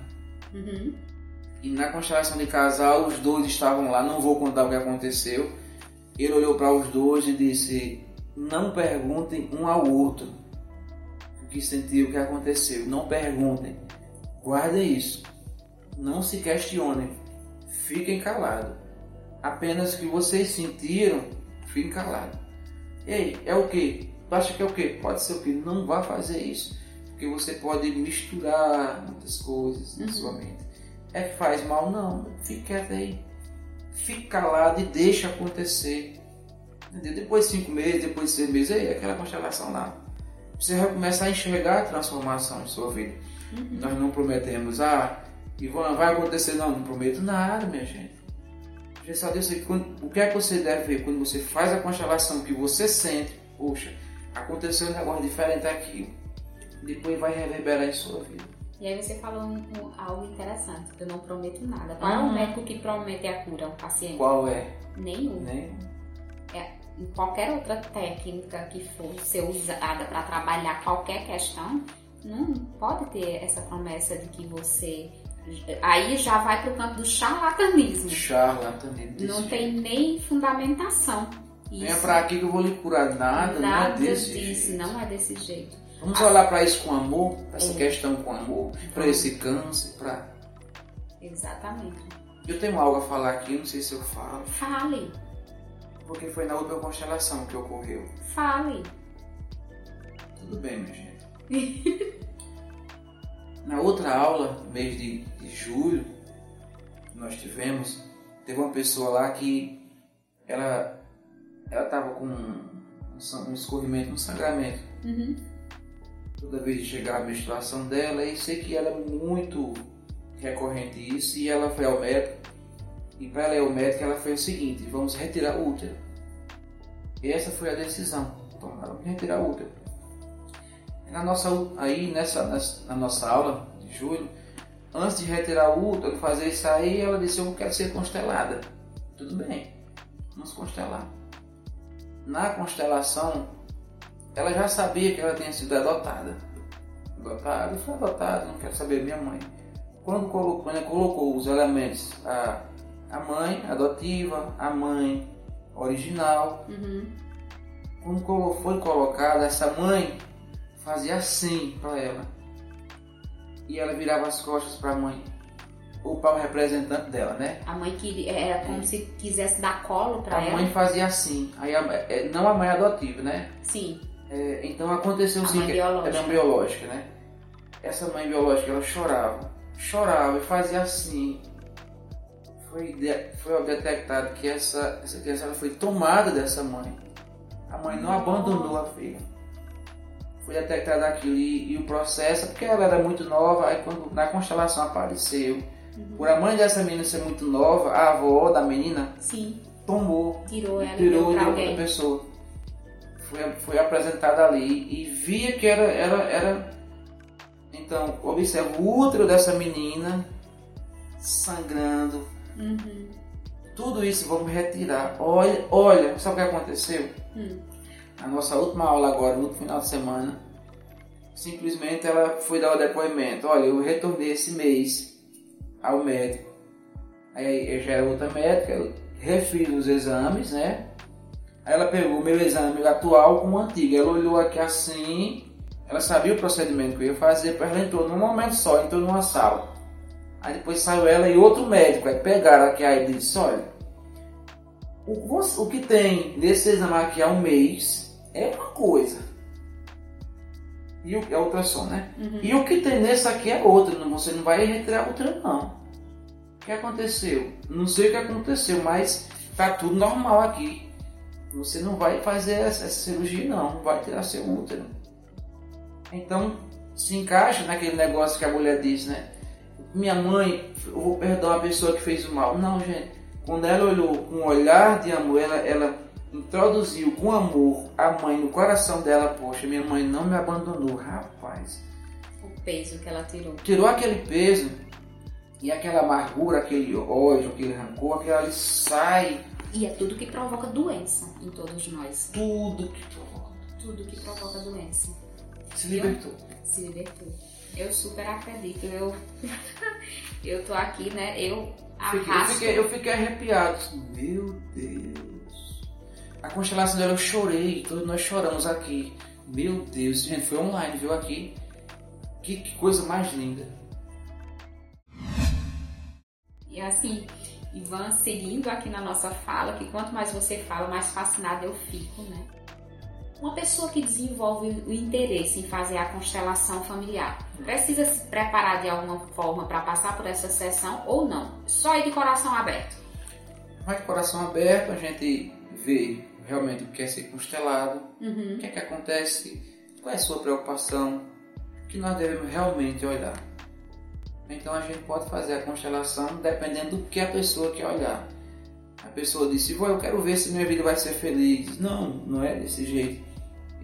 Uhum. e na constelação de casal, os dois estavam lá, não vou contar o que aconteceu. Ele olhou para os dois e disse: Não perguntem um ao outro o que sentiu, o que aconteceu. Não perguntem. Guardem isso. Não se questionem. Fiquem calados. Apenas o que vocês sentiram, fiquem calados. Ei, é o que? Tu acha que é o que? Pode ser o que? Não vá fazer isso. Porque você pode misturar muitas coisas na Uhum. sua mente. É que faz mal? Não. Fique quieto aí. Fique calado e deixe acontecer. Entendeu? Depois de cinco meses, depois de seis meses, aí aquela constelação lá. Você vai começar a enxergar a transformação em sua vida. Uhum. Nós não prometemos, ah, Ivan, vai acontecer. Não, não prometo nada, minha gente. Já aí, quando- o que é que você deve ver quando você faz a constelação que você sente, poxa, aconteceu um negócio diferente aqui. Depois vai reverberar em sua vida. E aí você falou um- um- algo interessante, eu não prometo nada. Qual é o médico que promete a cura ao paciente? Qual é? Nenhum. Né? Em qualquer outra técnica que for ser usada para trabalhar qualquer questão, não pode ter essa promessa de que você. Aí já vai para o campo do charlatanismo. Charlatanismo. Não tem nem fundamentação. Venha pra aqui que eu vou lhe curar. Nada, não é Nada desse jeito. não é desse jeito. Vamos olhar para isso com amor, pra essa É. questão com amor, para esse câncer, para. Exatamente. Eu tenho algo a falar aqui, não sei se eu falo, Fale, porque foi na última constelação que ocorreu. fale. Tudo bem, minha gente. <laughs> Na outra aula, mês de, de julho, que nós tivemos, teve uma pessoa lá que ela ela estava com um, um escorrimento, um sangramento. Uhum. Toda vez de chegar a menstruação dela, e sei que ela é muito recorrente isso, e ela foi ao médico, e para ela ir ao médico, ela fez o seguinte, vamos retirar o útero. E essa foi a decisão tomar, vamos retirar o útero. Na nossa, aí, nessa, nessa, na nossa aula de julho, antes de retirar o útero, fazer isso aí, ela disse, eu quero ser constelada. Tudo bem, vamos constelar. Na constelação, ela já sabia que ela tinha sido adotada. Adotada, foi adotada, não quero saber minha mãe. Quando colocou, quando colocou os elementos, a, a mãe adotiva, a mãe original, Uhum. quando foi colocada, essa mãe fazia assim para ela. E ela virava as costas para a mãe. Para o representante dela, né? A mãe queria, era como se quisesse dar colo pra a ela. mãe fazia assim. Aí a- é, não a mãe adotiva, né? Sim. É, então aconteceu A assim, mãe que biológica. é mãe biológica, né? Essa mãe biológica, ela chorava, chorava e fazia assim. Foi, de- foi detectado que essa, essa criança foi tomada dessa mãe. A mãe não abandonou a filha. Foi detectado aquilo e, e o processo, porque ela era muito nova, aí quando na constelação apareceu, Uhum. por a mãe dessa menina ser muito nova, a avó da menina Sim. tomou Tirou ela tirou de outra pessoa. Foi, foi apresentada ali e via que era, era, era. Então, observa o útero dessa menina sangrando. Uhum. Tudo isso vamos retirar. Olha, olha, sabe o que aconteceu? Hum. Na nossa última aula agora, no final de semana, simplesmente ela foi dar o depoimento. Olha, eu retornei esse mês ao médico. Aí já era outra médica, eu refiz os exames, né? Aí ela pegou meu exame atual com o antigo. Ela olhou aqui assim, ela sabia o procedimento que eu ia fazer, depois ela entrou num momento só, entrou numa sala. Aí depois saiu ela e outro médico, aí pegaram aqui, aí disse, olha, o, o que tem nesse exame aqui há um mês é uma coisa. E o, é ultrassom, né? Uhum. E o que tem nesse aqui é outra, não- você não vai retirar outra não. O que aconteceu? Não sei o que aconteceu, mas tá tudo normal aqui. Você não vai fazer essa, essa cirurgia não, não vai tirar seu útero. Então, se encaixa naquele negócio que a mulher diz, né? Minha mãe, eu vou perdoar a pessoa que fez o mal. Não, gente. Quando ela olhou com um olhar de amor, ela, ela introduziu com amor a mãe no coração dela. Poxa, minha mãe não me abandonou, rapaz. O peso que ela tirou. Tirou aquele peso e aquela amargura, aquele ódio, aquele rancor, aquilo ali sai E é tudo que provoca doença em todos nós. tudo que tu Tudo que provoca doença. se libertou. Se libertou. Eu super acredito. Eu, <laughs> eu tô aqui, né? Eu Fiquei- Eu arrasto. fiquei, eu fiquei arrepiado. Meu Deus. A constelação dela eu chorei, todos nós choramos aqui. Meu Deus, gente, foi online, viu aqui? Que, que coisa mais linda. E assim, Ivan, seguindo aqui na nossa fala, que quanto mais você fala, mais fascinada eu fico, né? Uma pessoa que desenvolve o interesse em fazer a constelação familiar precisa se preparar de alguma forma para passar por essa sessão ou não? Só ir de coração aberto. Mas de coração aberto, a gente vê realmente o que é ser constelado, Uhum. o que é que acontece, qual é a sua preocupação, o que nós devemos realmente olhar. Então a gente pode fazer a constelação dependendo do que a pessoa quer olhar. A pessoa disse, "Vô, eu quero ver se minha vida vai ser feliz. Não, não é desse jeito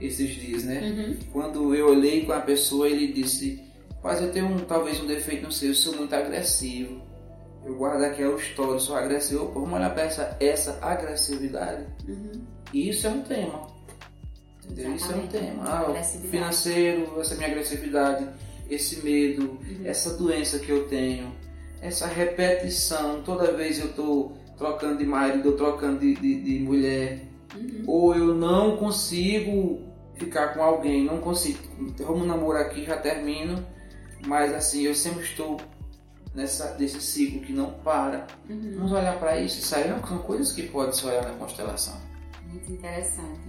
esses dias, né? Uhum. Quando eu olhei com a pessoa, ele disse, mas eu tenho um, talvez um defeito, não sei, eu sou muito agressivo. Eu guardo aqui a história, sou agressivo. Vamos olhar para essa, essa agressividade. Uhum. E isso é um tema. Entendeu? Isso é um tema. Ah, financeiro, essa minha agressividade, esse medo, Uhum. essa doença que eu tenho, essa repetição, toda vez eu estou trocando de marido, eu trocando de, de, de mulher, Uhum. ou eu não consigo ficar com alguém, não consigo, vamos namorar aqui, já termino, mas assim, eu sempre estou nessa, nesse ciclo que não para. Uhum. Vamos olhar para isso, isso aí são coisas que pode se olhar na constelação. Muito interessante.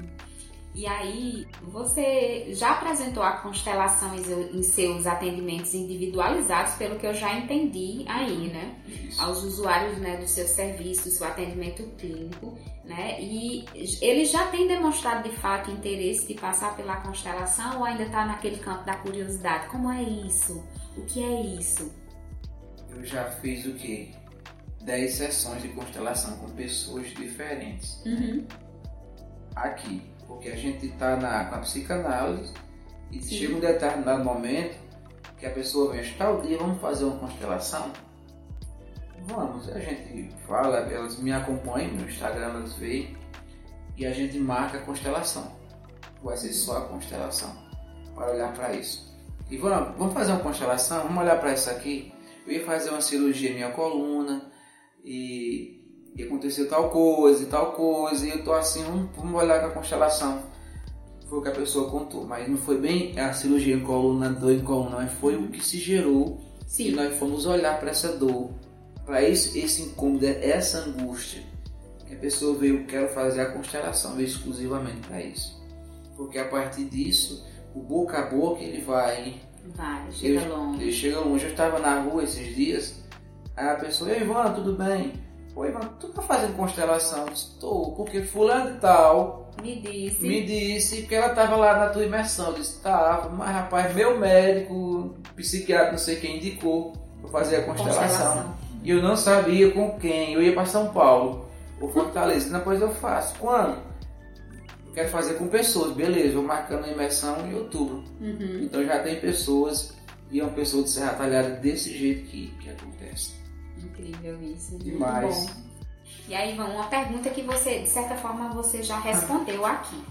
E aí, você já apresentou a constelação em seu- em seus atendimentos individualizados, pelo que eu já entendi aí, né? Isso. Aos usuários né, do seu serviço, do seu atendimento clínico, né? E ele já tem demonstrado de fato interesse de passar pela constelação ou ainda está naquele campo da curiosidade? Como é isso? O que é isso? Eu já fiz o quê? 10 sessões de constelação com pessoas diferentes. Uhum. Aqui, Porque a gente está na, com a psicanálise e Sim. chega um determinado momento que a pessoa vem, tal dia vamos fazer uma constelação? Vamos, a gente fala, elas me acompanham no Instagram, elas veem e a gente marca a constelação. Vai ser só a constelação para olhar para isso. E vamos, vamos fazer uma constelação, vamos olhar para isso aqui. Eu ia fazer uma cirurgia na minha coluna e, e aconteceu tal coisa e tal coisa, e eu tô assim, vamos, vamos olhar com a constelação. Foi o que a pessoa contou, mas não foi bem a cirurgia em coluna, dor em coluna, mas foi o que se gerou e Sim. nós fomos olhar para essa dor, para esse, esse incômodo, essa angústia. Que a pessoa veio, quero fazer a constelação, veio exclusivamente para isso. Porque a partir disso, o boca a boca ele vai Vai, chega longe. Ele chega longe. Eu estava na rua esses dias, aí a pessoa, Ei, Ivan, tudo bem? Oi, Ivan, tu tá fazendo constelação? Tô, porque fulano e tal Me disse. me disse que ela estava lá na tua imersão. Eu disse, tava, mas rapaz, meu médico, psiquiatra, não sei quem indicou pra fazer a constelação. E eu não sabia com quem. Eu ia para São Paulo, ou Fortaleza. Depois eu faço. Quando? Eu quero fazer com pessoas, beleza, vou marcando a imersão em outubro. Uhum. Então já tem pessoas, e é uma pessoa de Serra Talhada desse jeito que, que acontece. Incrível isso. Demais. E aí, Ivan, uma pergunta que você, de certa forma, você já respondeu aqui.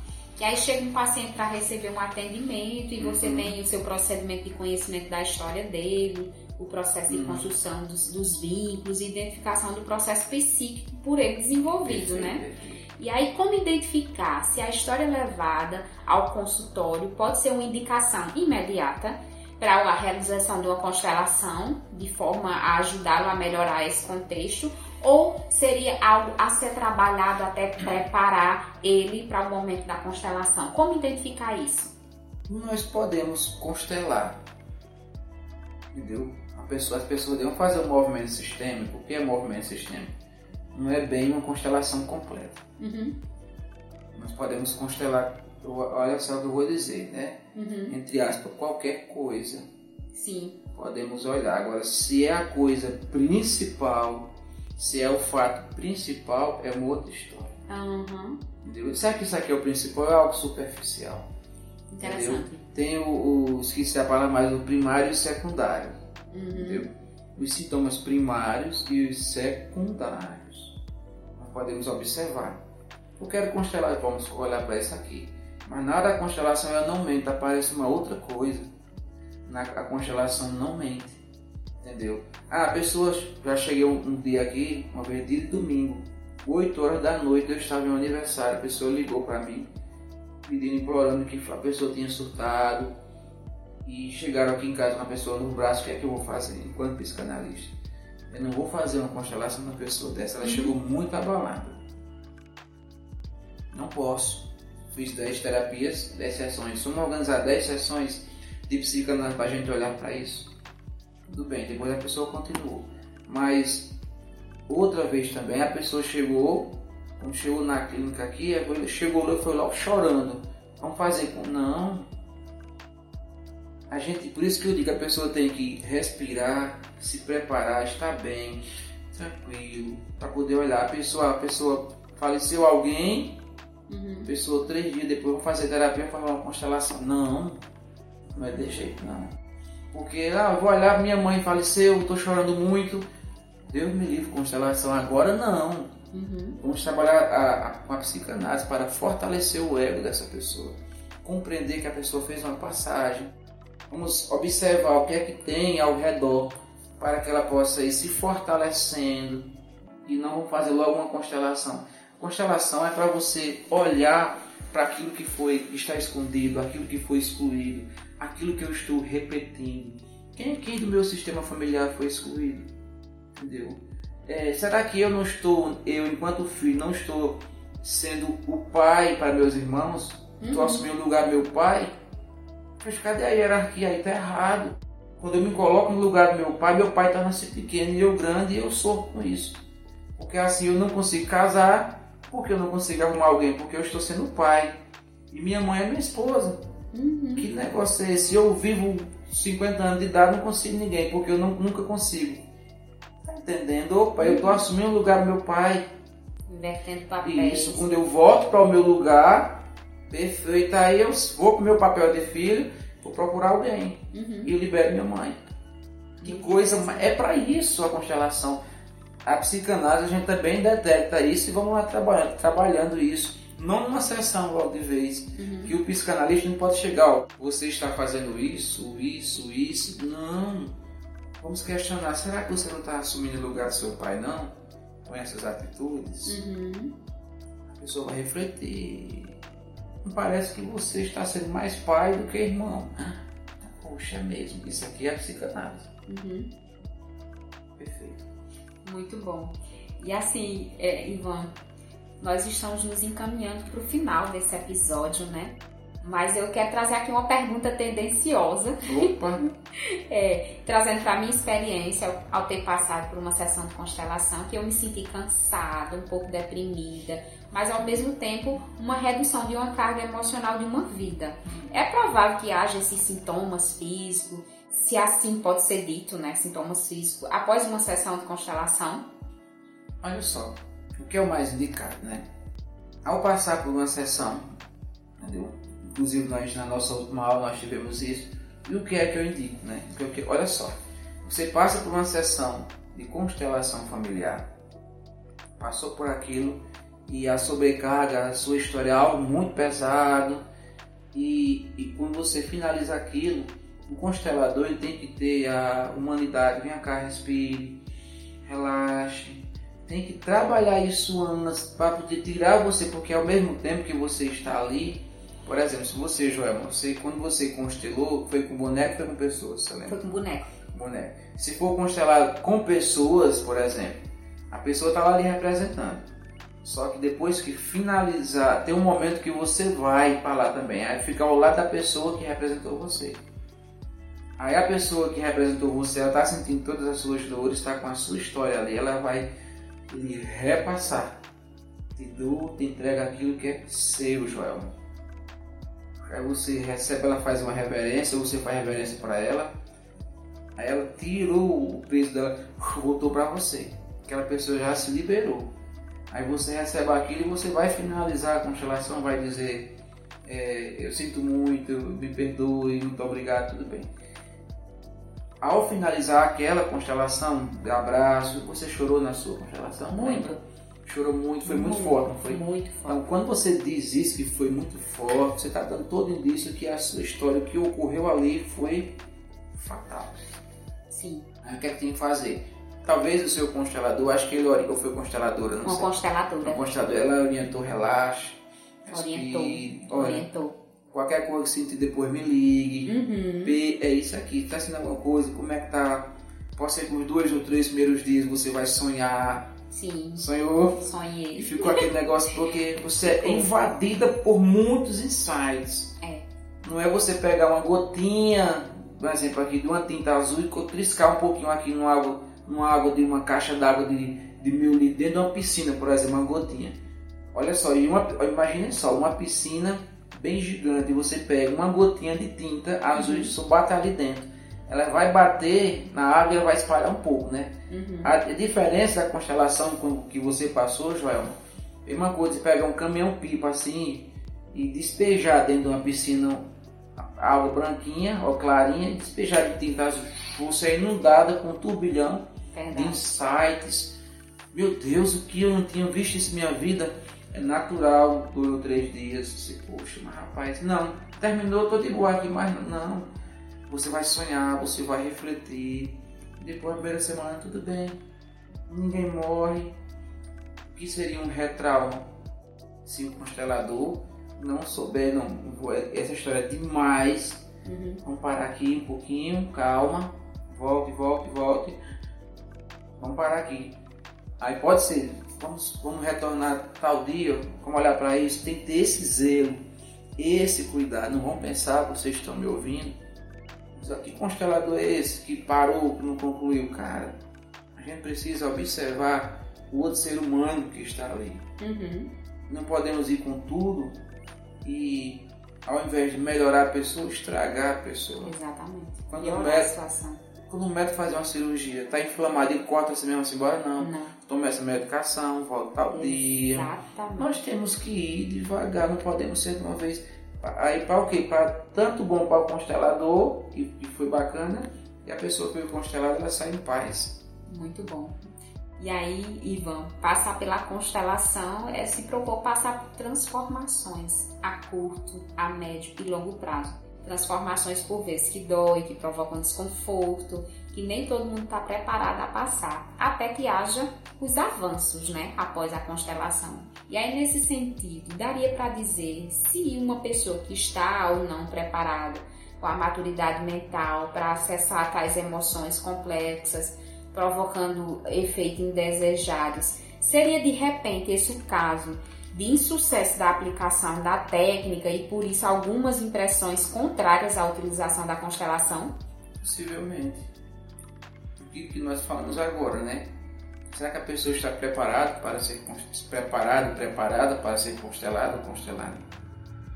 E aí chega um paciente para receber um atendimento e você Uhum. tem o seu procedimento de conhecimento da história dele, o processo de Uhum. construção dos, dos vínculos e identificação do processo psíquico por ele desenvolvido, né? E aí, como identificar se a história levada ao consultório pode ser uma indicação imediata para a realização de uma constelação, de forma a ajudá-lo a melhorar esse contexto, ou seria algo a ser trabalhado até preparar ele para o momento da constelação? Como identificar isso? Nós podemos constelar. Entendeu? A pessoa, as pessoas devem fazer um movimento sistêmico. O que é movimento sistêmico? Não é bem uma constelação completa. Uhum, Nós podemos constelar, olha só o que eu vou dizer, né? uhum, Entre aspas, qualquer coisa. sim, Podemos olhar. Agora, se é a coisa principal, se é o fato principal, é uma outra história. uhum, Entendeu? Será que isso aqui é o principal ou é algo superficial? interessante. Tem o, o esqueci a palavra mais, o primário e o secundário. Uhum, Entendeu? Os sintomas primários e os secundários. Nós podemos observar. Eu quero constelar, vamos olhar para isso aqui. Mas na da constelação ela não mente, aparece uma outra coisa. Na, a constelação não mente. Entendeu? Ah, pessoas, já cheguei um, um dia aqui, uma vez de domingo, 8 horas da noite, eu estava em um aniversário, a pessoa ligou para mim, pedindo, implorando que a pessoa tinha surtado, e chegaram aqui em casa com a pessoa no braço, o que é que eu vou fazer enquanto psicanalista? Eu não vou fazer uma constelação na pessoa dessa, ela chegou muito abalada. Não posso. Fiz 10 terapias, 10 sessões. Vamos organizar 10 sessões de psicanálise para a gente olhar para isso. Tudo bem, depois a pessoa continuou. Mas outra vez também a pessoa chegou, quando chegou na clínica aqui, chegou lá foi logo chorando. Vamos fazer com. Não, a gente, por isso que eu digo, a pessoa tem que respirar, se preparar, estar bem, tranquilo, para poder olhar. A pessoa, a pessoa faleceu alguém, uhum, pessoa três dias depois vai fazer terapia, fazer uma constelação. Não, não é desse jeito não. Porque ah, vou olhar, minha mãe faleceu, estou chorando muito. Deus me livre, constelação agora não. uhum, Vamos trabalhar a, a, com a psicanálise para fortalecer o ego dessa pessoa. Compreender que a pessoa fez uma passagem. Vamos observar o que é que tem ao redor para que ela possa ir se fortalecendo e não fazer logo uma constelação. Constelação é para você olhar para aquilo que foi que está escondido, aquilo que foi excluído, aquilo que eu estou repetindo. Quem, quem do meu sistema familiar foi excluído? Entendeu? É, será que eu não estou, eu enquanto filho, não estou sendo o pai para meus irmãos? Estou uhum. assumindo o lugar do meu pai? Mas cadê a hierarquia aí? Tá errado. Quando eu me coloco no lugar do meu pai, meu pai nascendo pequeno e eu grande e eu sou com isso. Porque assim eu não consigo casar, porque eu não consigo arrumar alguém, porque eu estou sendo pai. E minha mãe é minha esposa. Uhum. Que negócio é esse? Eu vivo 50 anos de idade não consigo ninguém, porque eu não, nunca consigo. Tá entendendo? Opa, eu estou assumindo o lugar do meu pai. Invertendo papéis. Isso, quando eu volto para o meu lugar, Perfeito. Aí eu vou pro meu papel de filho, vou procurar alguém Uhum. e eu libero minha mãe. Que coisa, é para isso a constelação. A psicanálise a gente também detecta isso e vamos lá trabalhando, trabalhando isso. Não numa sessão logo de vez. Uhum. Que o psicanalista não pode chegar, ó, você está fazendo isso, isso, isso. Não. Vamos questionar, será que você não está assumindo o lugar do seu pai, não? Com essas atitudes? Uhum. A pessoa vai refletir. Não parece que você está sendo mais pai do que irmão. Poxa, é mesmo. Isso aqui é a psicanálise. Uhum. Muito bom. E assim, é, Ivan, nós estamos nos encaminhando para o final desse episódio, né? Mas eu quero trazer aqui uma pergunta tendenciosa, Opa! <laughs> é, trazendo para minha experiência ao, ao ter passado por uma sessão de constelação, que eu me senti cansada, um pouco deprimida, mas ao mesmo tempo uma redução de uma carga emocional de uma vida. É provável que haja esses sintomas físicos, se assim pode ser dito, né? Sintomas físicos, após uma sessão de constelação. Olha só, o que é o mais indicado, né? Ao passar por uma sessão, entendeu? Inclusive nós na nossa última aula nós tivemos isso. E o que é que eu indico, né? Porque, olha só, você passa por uma sessão de constelação familiar, passou por aquilo e a sobrecarga, a sua história é algo muito pesado e, e quando você finaliza aquilo, o constelador ele tem que ter a humanidade, vem cá, respire, relaxe, tem que trabalhar isso antes para poder tirar você, porque ao mesmo tempo que você está ali, por exemplo, se você, Joel, você, quando você constelou, foi com boneco ou foi com pessoas, você lembra? Foi com boneco. Boneco. Se for constelado com pessoas, por exemplo, a pessoa está lá ali representando. Só que depois que finalizar, tem um momento que você vai para lá também. Aí fica ao lado da pessoa que representou você. Aí a pessoa que representou você, ela está sentindo todas as suas dores, está com a sua história ali, ela vai lhe repassar. Te dou, te entrega aquilo que é seu, Joel. Aí você recebe, ela faz uma reverência, você faz reverência para ela. Aí ela tirou o peso dela, voltou para você. Aquela pessoa já se liberou. Aí você recebe aquilo e você vai finalizar a constelação, vai dizer é, eu sinto muito, me perdoe, muito obrigado, tudo bem. Ao finalizar aquela constelação, de abraço, você chorou na sua constelação? Muito. Lembra? Chorou muito, foi muito, forte, não foi? Muito forte. Então, quando você diz isso que foi muito forte, você está dando todo indício que a sua história, o que ocorreu ali foi fatal. Sim. Aí o que é que tem que fazer? Talvez o seu constelador, acho que ele orientou, foi consteladora, não Uma sei. consteladora. Uma consteladora, ela orientou, relaxe, Orientou. respire, olha, Orientou. Qualquer coisa que sentir depois me ligue. Uhum. P é isso aqui, tá sentindo alguma coisa, como é que tá? Pode ser que os dois ou três primeiros dias você vai sonhar. Sim. Sonhou? E Sonhei. ficou aquele negócio porque você é invadida por muitos insights. É. Não é você pegar uma gotinha, por exemplo, aqui de uma tinta azul e triscar um pouquinho aqui numa água, numa água de uma caixa d'água de, de mil litros, dentro de uma piscina, por exemplo, uma gotinha. Olha só, e uma, imagine só, uma piscina bem gigante, e você pega uma gotinha de tinta azul e só bate ali dentro. Ela vai bater na água e ela vai espalhar um pouco, né? Uhum. A diferença da constelação com que você passou, Joel, é uma coisa de pegar um caminhão-pipa assim e despejar dentro de uma piscina água branquinha ou clarinha e despejar de tinta azul. Você é inundada com um turbilhão de Verdade. insights. Meu Deus, o que eu não tinha visto isso minha vida é natural, durou três dias. Você, poxa, mas rapaz, não, terminou, tô de boa aqui, mas não. Você vai sonhar, você vai refletir. Depois da primeira semana, tudo bem. Ninguém morre. O que seria um retrauma? Se constelador não souber, não, essa história é demais. Uhum. Vamos parar aqui um pouquinho, calma. Volte, volte, volte. Vamos parar aqui. Aí pode ser, vamos, vamos retornar tal dia, vamos olhar para isso. Tem que ter esse zelo, esse cuidado. Não vão pensar, vocês estão me ouvindo. Mas que constelador é esse que parou, que não concluiu? Cara, a gente precisa observar o outro ser humano que está ali. Uhum. Não podemos ir com tudo e, ao invés de melhorar a pessoa, estragar a pessoa. Exatamente. Quando o médico- situação. Quando o médico faz uma cirurgia, tá inflamado, ele corta você mesmo assim, embora? Não. Não. Toma essa medicação, volta ao dia. Exatamente. Nós temos que ir devagar, não podemos ser de uma vez. Aí para o quê? Para tanto bom para o constelador, que, que foi bacana, e a pessoa que foi constelada ela sai em paz. Muito bom. E aí, Ivan, passar pela constelação é se propor passar por transformações a curto, a médio e longo prazo. Transformações por vezes que dói, que provocam desconforto, que nem todo mundo está preparado a passar, até que haja os avanços, né, após a constelação. E aí nesse sentido, daria para dizer se uma pessoa que está ou não preparada com a maturidade mental para acessar tais emoções complexas, provocando efeitos indesejados, seria de repente esse o caso de insucesso da aplicação da técnica e por isso algumas impressões contrárias à utilização da constelação? Possivelmente. O que nós falamos agora, né? Será que a pessoa está preparada para ser preparada, preparada para ser constelada ou constelada?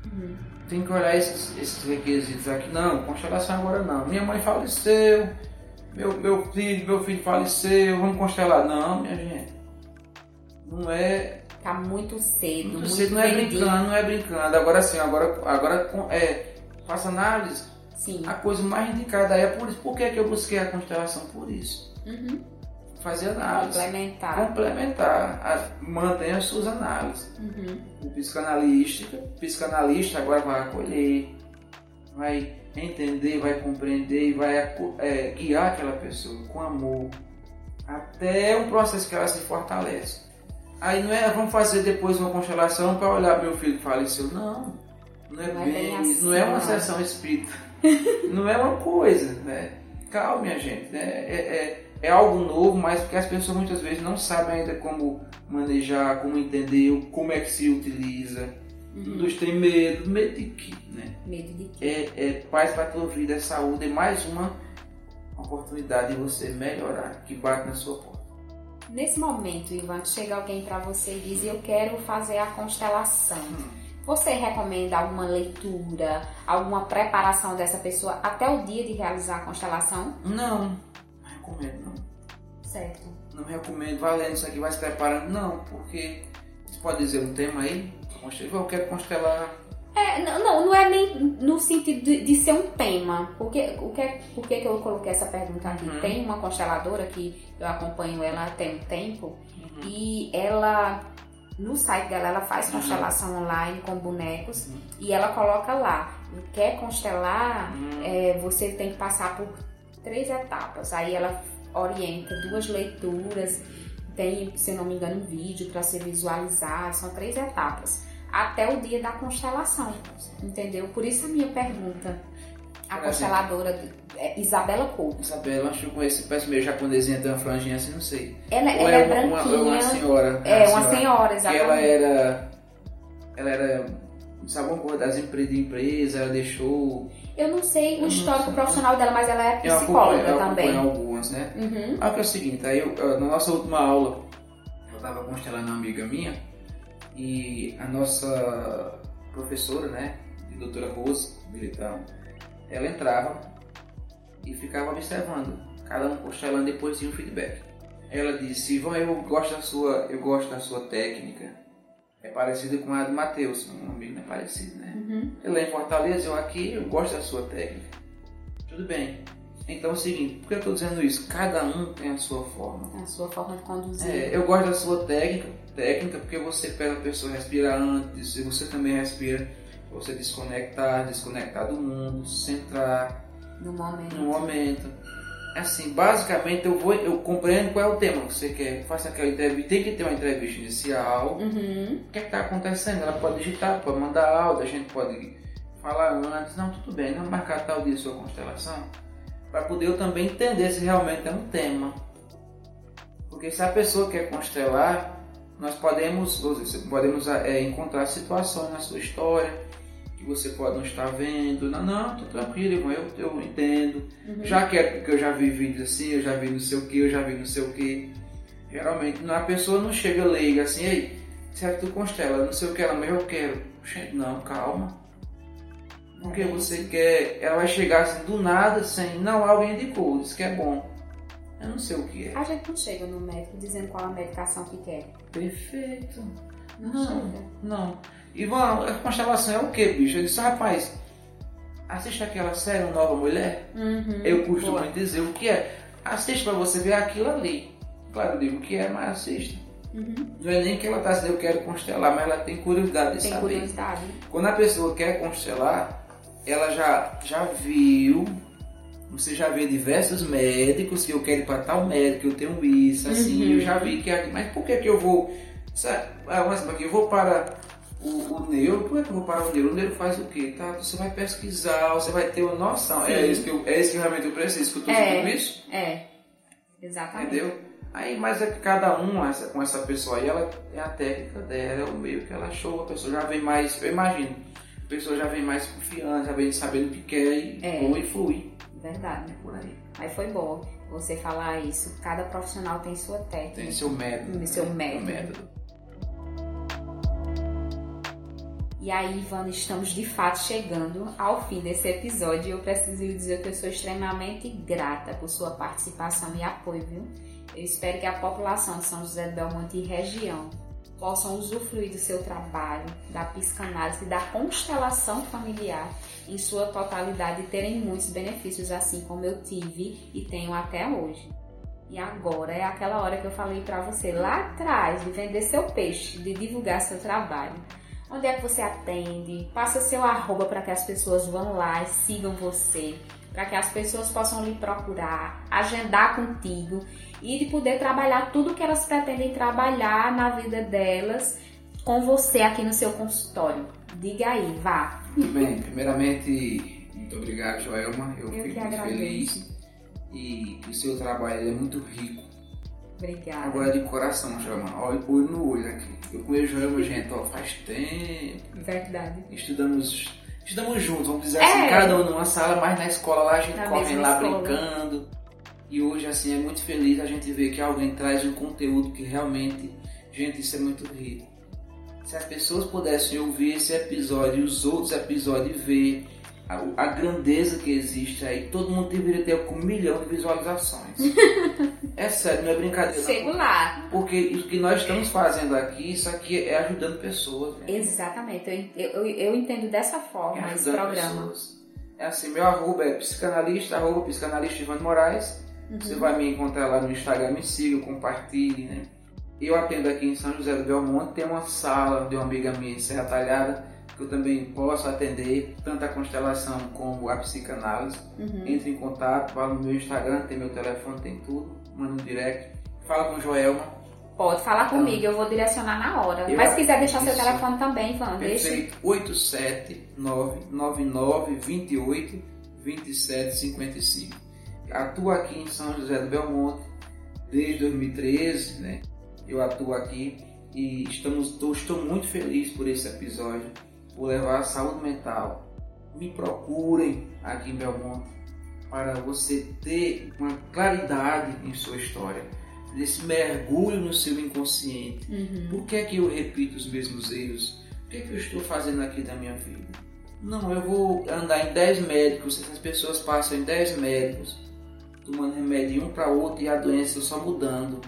Uhum. Tem que olhar esses, esses requisitos aqui. Não, constelação agora não. Minha mãe faleceu, meu, meu filho, meu filho faleceu, vamos constelar. Não, minha gente. Não é Tá muito cedo. Muito, muito cedo, não é brincando, não é brincando. Agora sim, agora, agora é, faça análise. Sim. A coisa mais indicada é por isso. Por que, é que eu busquei a constelação? Por isso. Uhum. Fazer análise. Complementar. Complementar. A, mantenha as suas análises. Uhum. O psicanalista, o psicanalista agora vai acolher, vai entender, vai compreender e vai é, guiar aquela pessoa com amor até o processo que ela se fortalece. Aí não é, vamos fazer depois uma constelação para olhar meu filho que faleceu. Não, não é, não bem, bem assim, não é uma sessão espírita. <laughs> não é uma coisa, né? Calma, minha gente, né? É, é, é, algo novo, mas porque as pessoas muitas vezes não sabem ainda como manejar, como entender, como é que se utiliza. Uhum. Todos têm medo, medo de quê, né? Medo de quê? É, é paz para a tua vida, é saúde, é mais uma oportunidade de você melhorar, que bate na sua porta. Nesse momento, Ivan, chega alguém para você e diz: Eu quero fazer a constelação. Você recomenda alguma leitura, alguma preparação dessa pessoa até o dia de realizar a constelação? Não, não recomendo não. Certo. Não recomendo, valendo isso aqui, vai se preparando. Não, porque você pode dizer um tema aí? Eu quero constelar é, não, não é nem no sentido de, de, ser um tema. Porque, o que, por que eu coloquei essa pergunta aqui? Uhum. Tem uma consteladora que eu acompanho ela tem um tempo uhum. e ela, no site dela, ela faz constelação uhum. online com bonecos uhum. e ela coloca lá. Quer constelar, uhum. é, você tem que passar por três etapas. Aí ela orienta duas leituras, tem, se não me engano, um vídeo para ser visualizado, são três etapas até o dia da constelação, entendeu? Por isso a minha pergunta. A consteladora é Isabela Couto. Isabela, acho que eu conheço, parece meio japonesinha, tem uma franjinha assim, não sei. Ela, ela é, é branquinha. Uma, uma senhora. É, uma senhora, senhora exatamente. Ela era, ela era, sabe uma coisa das empresas de empresa, ela deixou... Eu não sei o histórico profissional dela, mas ela é psicóloga eu também. Eu algumas, né? Uhum. Ah, que é o seguinte, aí eu, na nossa última aula, eu tava constelando uma amiga minha, e a nossa professora, né, doutora Rose Militão, ela entrava e ficava observando, cada um constelando depois tinha um feedback. Ela disse, Ivan, eu gosto da sua, eu gosto da sua técnica. É parecida com a do Matheus, um amigo não é parecido, né? Uhum. Ele é em Fortaleza, eu aqui, eu gosto da sua técnica. Tudo bem. Então é o seguinte, por que eu estou dizendo isso? Cada um tem a sua forma. A sua forma de conduzir. É, eu gosto da sua técnica, técnica porque você pega a pessoa respirar antes, e você também respira, você desconectar, desconectar do mundo, centrar no momento. No momento. Assim, basicamente eu vou, eu compreendo qual é o tema que você quer. Faça aquela entrevista, tem que ter uma entrevista inicial. Uhum. O que é está acontecendo? Ela pode digitar, pode mandar áudio, a gente pode falar antes, não, tudo bem, não marcar tal dia sua constelação para poder eu também entender se realmente é um tema. Porque se a pessoa quer constelar, nós podemos, podemos é, encontrar situações na sua história você pode não estar vendo. Não, não, tô tranquilo, eu, eu entendo. Uhum. Já que é porque eu já vi vídeos assim, eu já vi não sei o que, eu já vi não sei o que. Geralmente a pessoa não chega leiga assim, ei, certo, tu constela, não sei o que ela, mas eu quero. Não, calma porque você quer, ela vai chegar assim do nada, sem, não, alguém indicou, disse que é bom. Eu não sei o que é. A gente não chega no médico dizendo qual a medicação que quer. Perfeito. Não, Não, chega. não. Ivan, a constelação é o que, bicho? Eu disse, rapaz, assiste aquela série Nova Mulher. Uhum. Eu costumo Boa. dizer o que é. Assiste pra você ver aquilo ali. Claro, eu digo o que é, mas assista. Uhum. Não é nem que ela tá dizendo eu quero constelar, mas ela tem curiosidade de Tem saber. curiosidade. Quando a pessoa quer constelar, ela já, já viu, você já vê diversos médicos que eu quero ir para tal médico, eu tenho isso, assim, Uhum. eu já vi que aqui, mas por que que eu vou, sabe, eu vou para o, o neuro, por que que eu vou para o neuro? O neuro faz o quê? Tá? Você vai pesquisar, você vai ter uma noção, é isso, que eu, é isso que realmente eu preciso, que eu tô É. dizendo isso, É. Exatamente. entendeu? Aí, mas é que cada um, essa, com essa pessoa aí, ela é a técnica dela, é o meio que ela achou, a pessoa já vem mais, eu imagino, a pessoa já vem mais confiante, já vem sabendo o que quer e É. e flui. Verdade. Por aí. Aí foi bom você falar isso. Cada profissional tem sua técnica. Tem seu método. Seu né? método. método. E aí, Ivana, estamos de fato chegando ao fim desse episódio eu preciso dizer que eu sou extremamente grata por sua participação e apoio, viu? Eu espero que a população de São José do Belmonte e região possam usufruir do seu trabalho, da psicanálise da constelação familiar em sua totalidade e terem muitos benefícios, assim como eu tive e tenho até hoje. E agora é aquela hora que eu falei pra você lá atrás de vender seu peixe, de divulgar seu trabalho. Onde é que você atende? Passa seu arroba para que as pessoas vão lá e sigam você, para que as pessoas possam lhe procurar, agendar contigo e de poder trabalhar tudo que elas pretendem trabalhar na vida delas com você aqui no seu consultório. Diga aí, vá. Muito bem, primeiramente, muito obrigado, Joelma. Eu, Eu fico muito feliz e o seu trabalho é muito rico. Obrigada. Agora de coração, Joelma. Olha o olho no olho aqui. Eu conheço Joelma, gente, ó, faz tempo. Verdade. Estudamos, estudamos juntos, vamos dizer É. assim, cada um numa sala, mas na escola lá a gente Na corre lá escola. brincando. E hoje, assim, é muito feliz a gente ver que alguém traz um conteúdo que realmente, gente, isso é muito rico. Se as pessoas pudessem ouvir esse episódio e os outros episódios e ver a, a grandeza que existe aí, todo mundo deveria ter com um milhão de visualizações. <laughs> é sério, não é brincadeira. lá. Porque o que nós estamos fazendo aqui, isso aqui é ajudando pessoas. Né? Exatamente. Eu, eu, eu entendo dessa forma esse ajudando programa. pessoas. É assim, meu arroba é psicanalista, arroba psicanalista Ivan Moraes. Uhum. Você vai me encontrar lá no Instagram, me siga, compartilhe, né? Eu atendo aqui em São José do Belmonte, tem uma sala de uma amiga minha em Serra Talhada, que eu também posso atender, tanto a constelação como a psicanálise. Uhum. Entre em contato, fala no meu Instagram, tem meu telefone, tem tudo, manda um direct. Fala com Joelma, Pode falar comigo, eu vou direcionar na hora. Mas se quiser deixar seu isso. telefone também, Ivan, deixa. perfeito, 8799928 2755. Atuo aqui em São José do Belmonte desde 2013, né? Eu atuo aqui e estamos, tô- estou muito feliz por esse episódio, por levar a saúde mental. Me procurem aqui em Belmonte para você ter uma claridade em sua história, desse mergulho no seu inconsciente. Uhum. Por que é que eu repito os mesmos erros? O que é que eu estou fazendo aqui da minha vida? Não, eu vou andar em 10 médicos, essas pessoas passam em 10 médicos, tomando remédio de um para outro e a doença só mudando.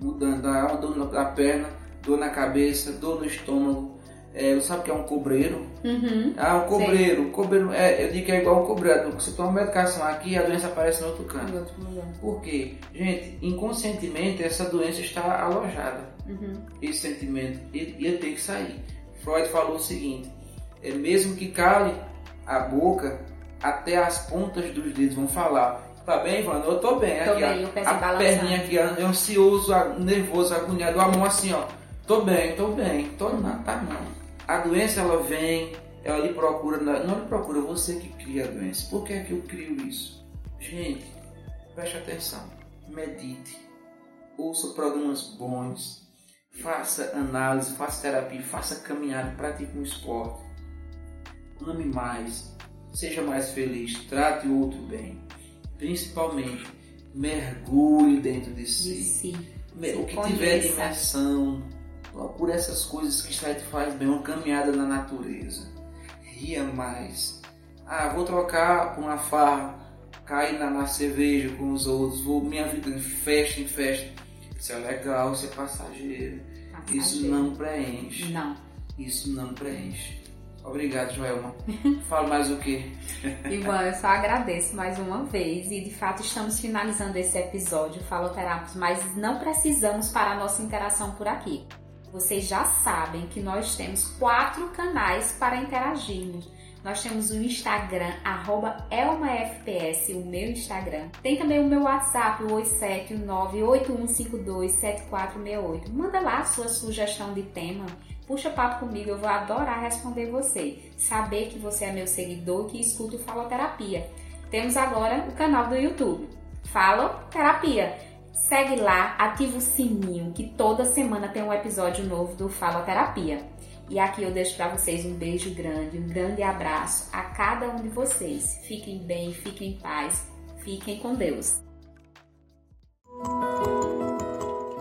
Mudando, dá uma dor na perna, dor na cabeça, dor no estômago. É, sabe o que é um cobreiro? Uhum. Ah, um cobreiro. cobreiro é, eu digo que é igual um cobreiro. Você toma medicação aqui a doença aparece no outro canto. Outro. Por quê? Gente, inconscientemente essa doença está alojada Uhum. esse sentimento ele ia ter que sair. Freud falou o seguinte: é mesmo que cale a boca, até as pontas dos dedos vão falar. Tá bem, Ivana? Eu tô bem. Tô aqui, bem, ó. a balançando. perninha aqui, ansioso, nervoso, agoniado, a mão assim, ó. Tô bem, tô bem, tô não, tá não. A doença ela vem, ela lhe procura, não lhe procura você que cria a doença. Por que é que eu crio isso? Gente, preste atenção, medite, ouça programas bons, faça análise, faça terapia, faça caminhada, pratique um esporte. Ame mais, seja mais feliz, trate o outro bem. Principalmente, mergulhe dentro de De si. si. Me- O que tiver dimensão, procure essas coisas que te faz bem, uma caminhada na natureza. Ria mais. Ah, vou trocar por uma farra. cair na, na cerveja com os outros, vou minha vida em festa em festa. Isso é legal, isso é passageiro. passageiro. Isso não preenche. Não. Isso não preenche. Obrigado, Joelma. <laughs> Fala mais o quê? <laughs> Ivan, eu só agradeço mais uma vez e de fato estamos finalizando esse episódio Faloterápicos, mas não precisamos para a nossa interação por aqui. Vocês já sabem que nós temos quatro canais para interagirmos. Nós temos o Instagram, ElmaFPS, o meu Instagram. Tem também o meu WhatsApp, o 879-8152-7468. Manda lá a sua sugestão de tema. Puxa papo comigo, eu vou adorar responder você. Saber que você é meu seguidor que escuta o Faloterapia. Temos agora o canal do YouTube, Faloterapia. Segue lá, ativa o sininho que toda semana tem um episódio novo do Faloterapia. E aqui eu deixo para vocês um beijo grande, um grande abraço a cada um de vocês. Fiquem bem, fiquem em paz, fiquem com Deus.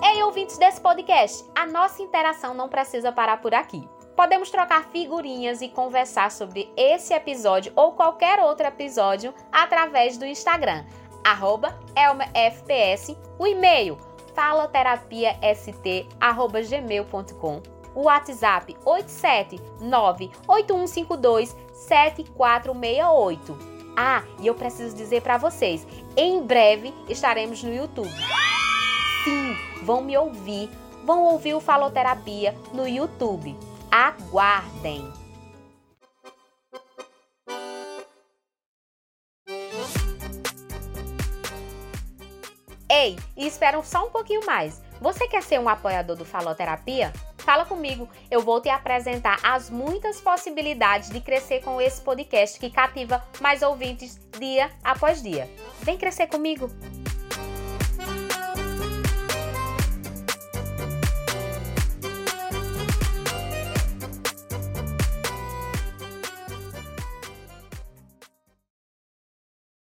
Ei, ouvintes desse podcast, a nossa interação não precisa parar por aqui. Podemos trocar figurinhas e conversar sobre esse episódio ou qualquer outro episódio através do Instagram, arroba ElmaFPS, o e-mail faloterapiast.gmail.com o WhatsApp 87981527468. Ah, e eu preciso dizer para vocês, em breve estaremos no YouTube. Sim, vão me ouvir, vão ouvir o Faloterapia no YouTube. Aguardem! Ei, e esperam só um pouquinho mais. Você quer ser um apoiador do Faloterapia? Fala comigo, eu vou te apresentar as muitas possibilidades de crescer com esse podcast que cativa mais ouvintes dia após dia. Vem crescer comigo!